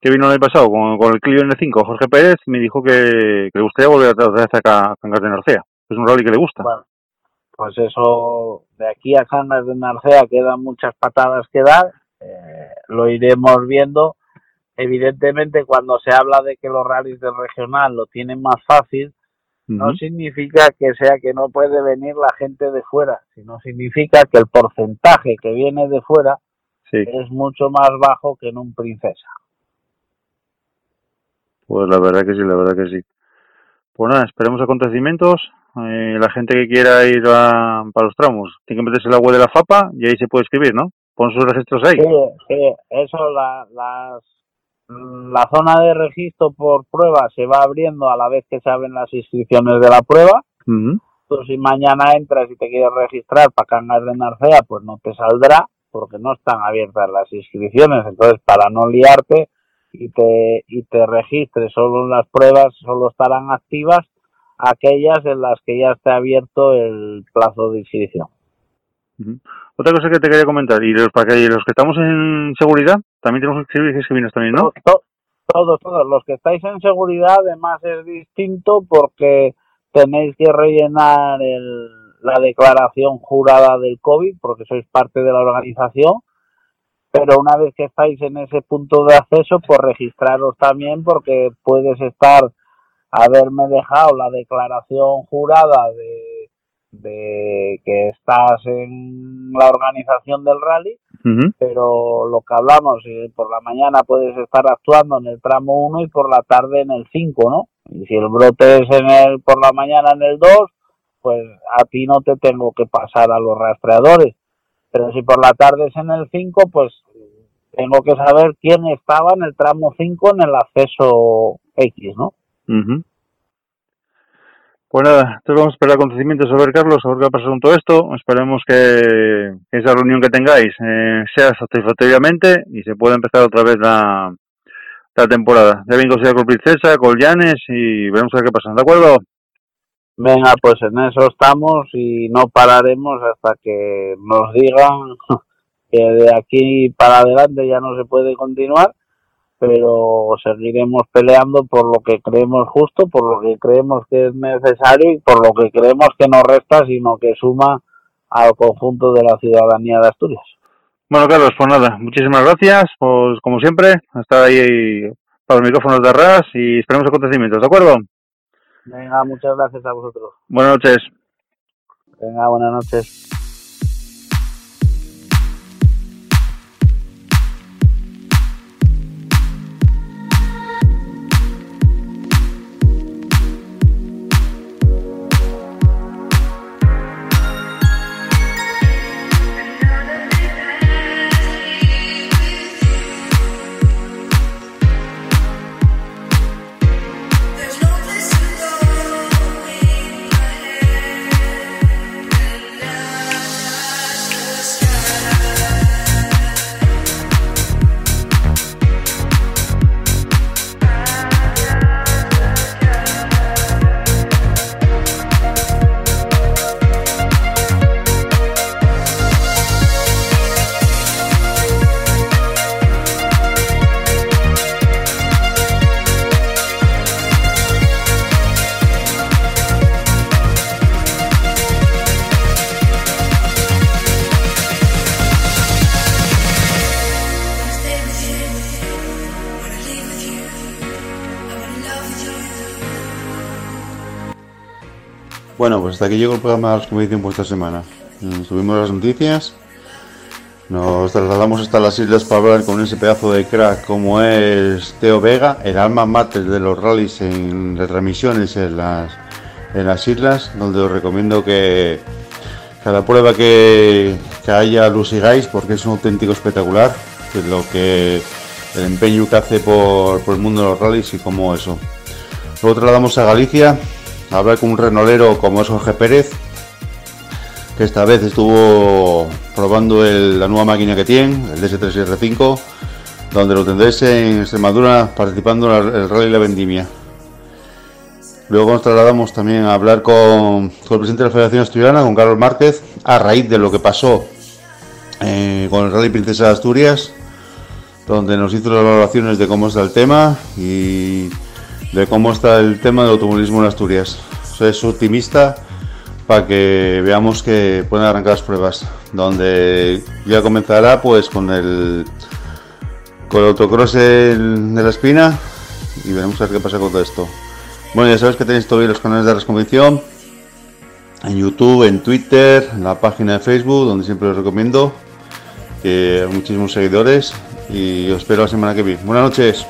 que vino el año pasado con, con el Clio N5, Jorge Pérez, me dijo que, que le gustaría volver otra vez acá a Cangas de Narcea. Es un rally que le gusta. Bueno, pues eso, de aquí a Cangas de Narcea quedan muchas patadas que dar, eh, lo iremos viendo. Evidentemente, cuando se habla de que los rallies del regional lo tienen más fácil, no significa que sea que no puede venir la gente de fuera, sino significa que el porcentaje que viene de fuera Sí, es mucho más bajo que en un princesa. pues la verdad que sí, la verdad que sí. Pues nada, esperemos acontecimientos. Eh, la gente que quiera ir a, para los tramos tiene que meterse en la web de la FAPA y ahí se puede escribir, ¿no? Pon sus registros ahí. Sí, sí, eso, la, las, la zona de registro por prueba se va abriendo a la vez que se abren las inscripciones de la prueba. Ujú. Tú si mañana entras y te quieres registrar para Cangas de Narcea, pues no te saldrá porque no están abiertas las inscripciones. Entonces, para no liarte y te, y te registres solo en las pruebas, solo estarán activas aquellas en las que ya esté abierto el plazo de inscripción. Otra cosa que te quería comentar, y los, para que los que estamos en seguridad, también tenemos que escribir que vienes también, ¿no? To- to- Todos, todos. Los que estáis en seguridad, además es distinto porque tenéis que rellenar el, la declaración jurada del COVID porque sois parte de la organización. Pero una vez que estáis en ese punto de acceso, pues registraros también porque puedes estar, haberme dejado la declaración jurada de, de que estás en la organización del rally, pero lo que hablamos, eh, por la mañana puedes estar actuando en el tramo 1 y por la tarde en el 5, ¿no? Y si el brote es en el, por la mañana en el 2, pues a ti no te tengo que pasar a los rastreadores. Pero si por la tarde es en el 5, pues tengo que saber quién estaba en el tramo 5 en el acceso X, ¿no? Pues nada, entonces vamos a esperar acontecimientos ver, Carlos, ver qué ha pasado con todo esto. Esperemos que esa reunión que tengáis eh, sea satisfactoriamente y se pueda empezar otra vez la, la temporada. Bien sea con Princesa, con Llanes y veremos a qué pasa, ¿de acuerdo? Venga, pues en eso estamos y no pararemos hasta que nos digan que de aquí para adelante ya no se puede continuar, pero seguiremos peleando por lo que creemos justo, por lo que creemos que es necesario y por lo que creemos que no resta, sino que suma al conjunto de la ciudadanía de Asturias. Bueno, Carlos, pues nada, muchísimas gracias, pues como siempre, estar ahí para los micrófonos de RAS y esperemos acontecimientos, ¿de acuerdo? Venga, muchas gracias a vosotros. Buenas noches. Venga, buenas noches. Bueno, pues hasta aquí llegó el programa de la Expedición por esta semana. Mm, Subimos las noticias. Nos trasladamos hasta las islas para hablar con ese pedazo de crack como es Teo Vega, el alma mater de los rallies en retransmisiones en las, en las islas, donde os recomiendo que cada prueba que, que haya lo sigáis porque es un auténtico espectacular, que es lo que el empeño que hace por, por el mundo de los rallies y como eso. Luego trasladamos a Galicia hablar con un renolero como es Jorge Pérez, que esta vez estuvo probando la nueva máquina que tiene, el DS3R5, donde lo tendréis en Extremadura participando en el Rally La Vendimia. Luego nos trasladamos también a hablar con, con el presidente de la Federación Asturiana, con Carlos Márquez, a raíz de lo que pasó eh, con el Rally Princesa de Asturias, donde nos hizo las valoraciones de cómo está el tema y de cómo está el tema del automovilismo en Asturias. Soy optimista para que veamos que pueden arrancar las pruebas, donde ya comenzará pues con el con el autocross de la espina y veremos a ver qué pasa con todo esto. Bueno, ya sabes que tenéis todavía los canales de Resconvención en YouTube, en Twitter, en la página de Facebook, donde siempre os recomiendo que muchísimos seguidores y os espero la semana que viene. Buenas noches.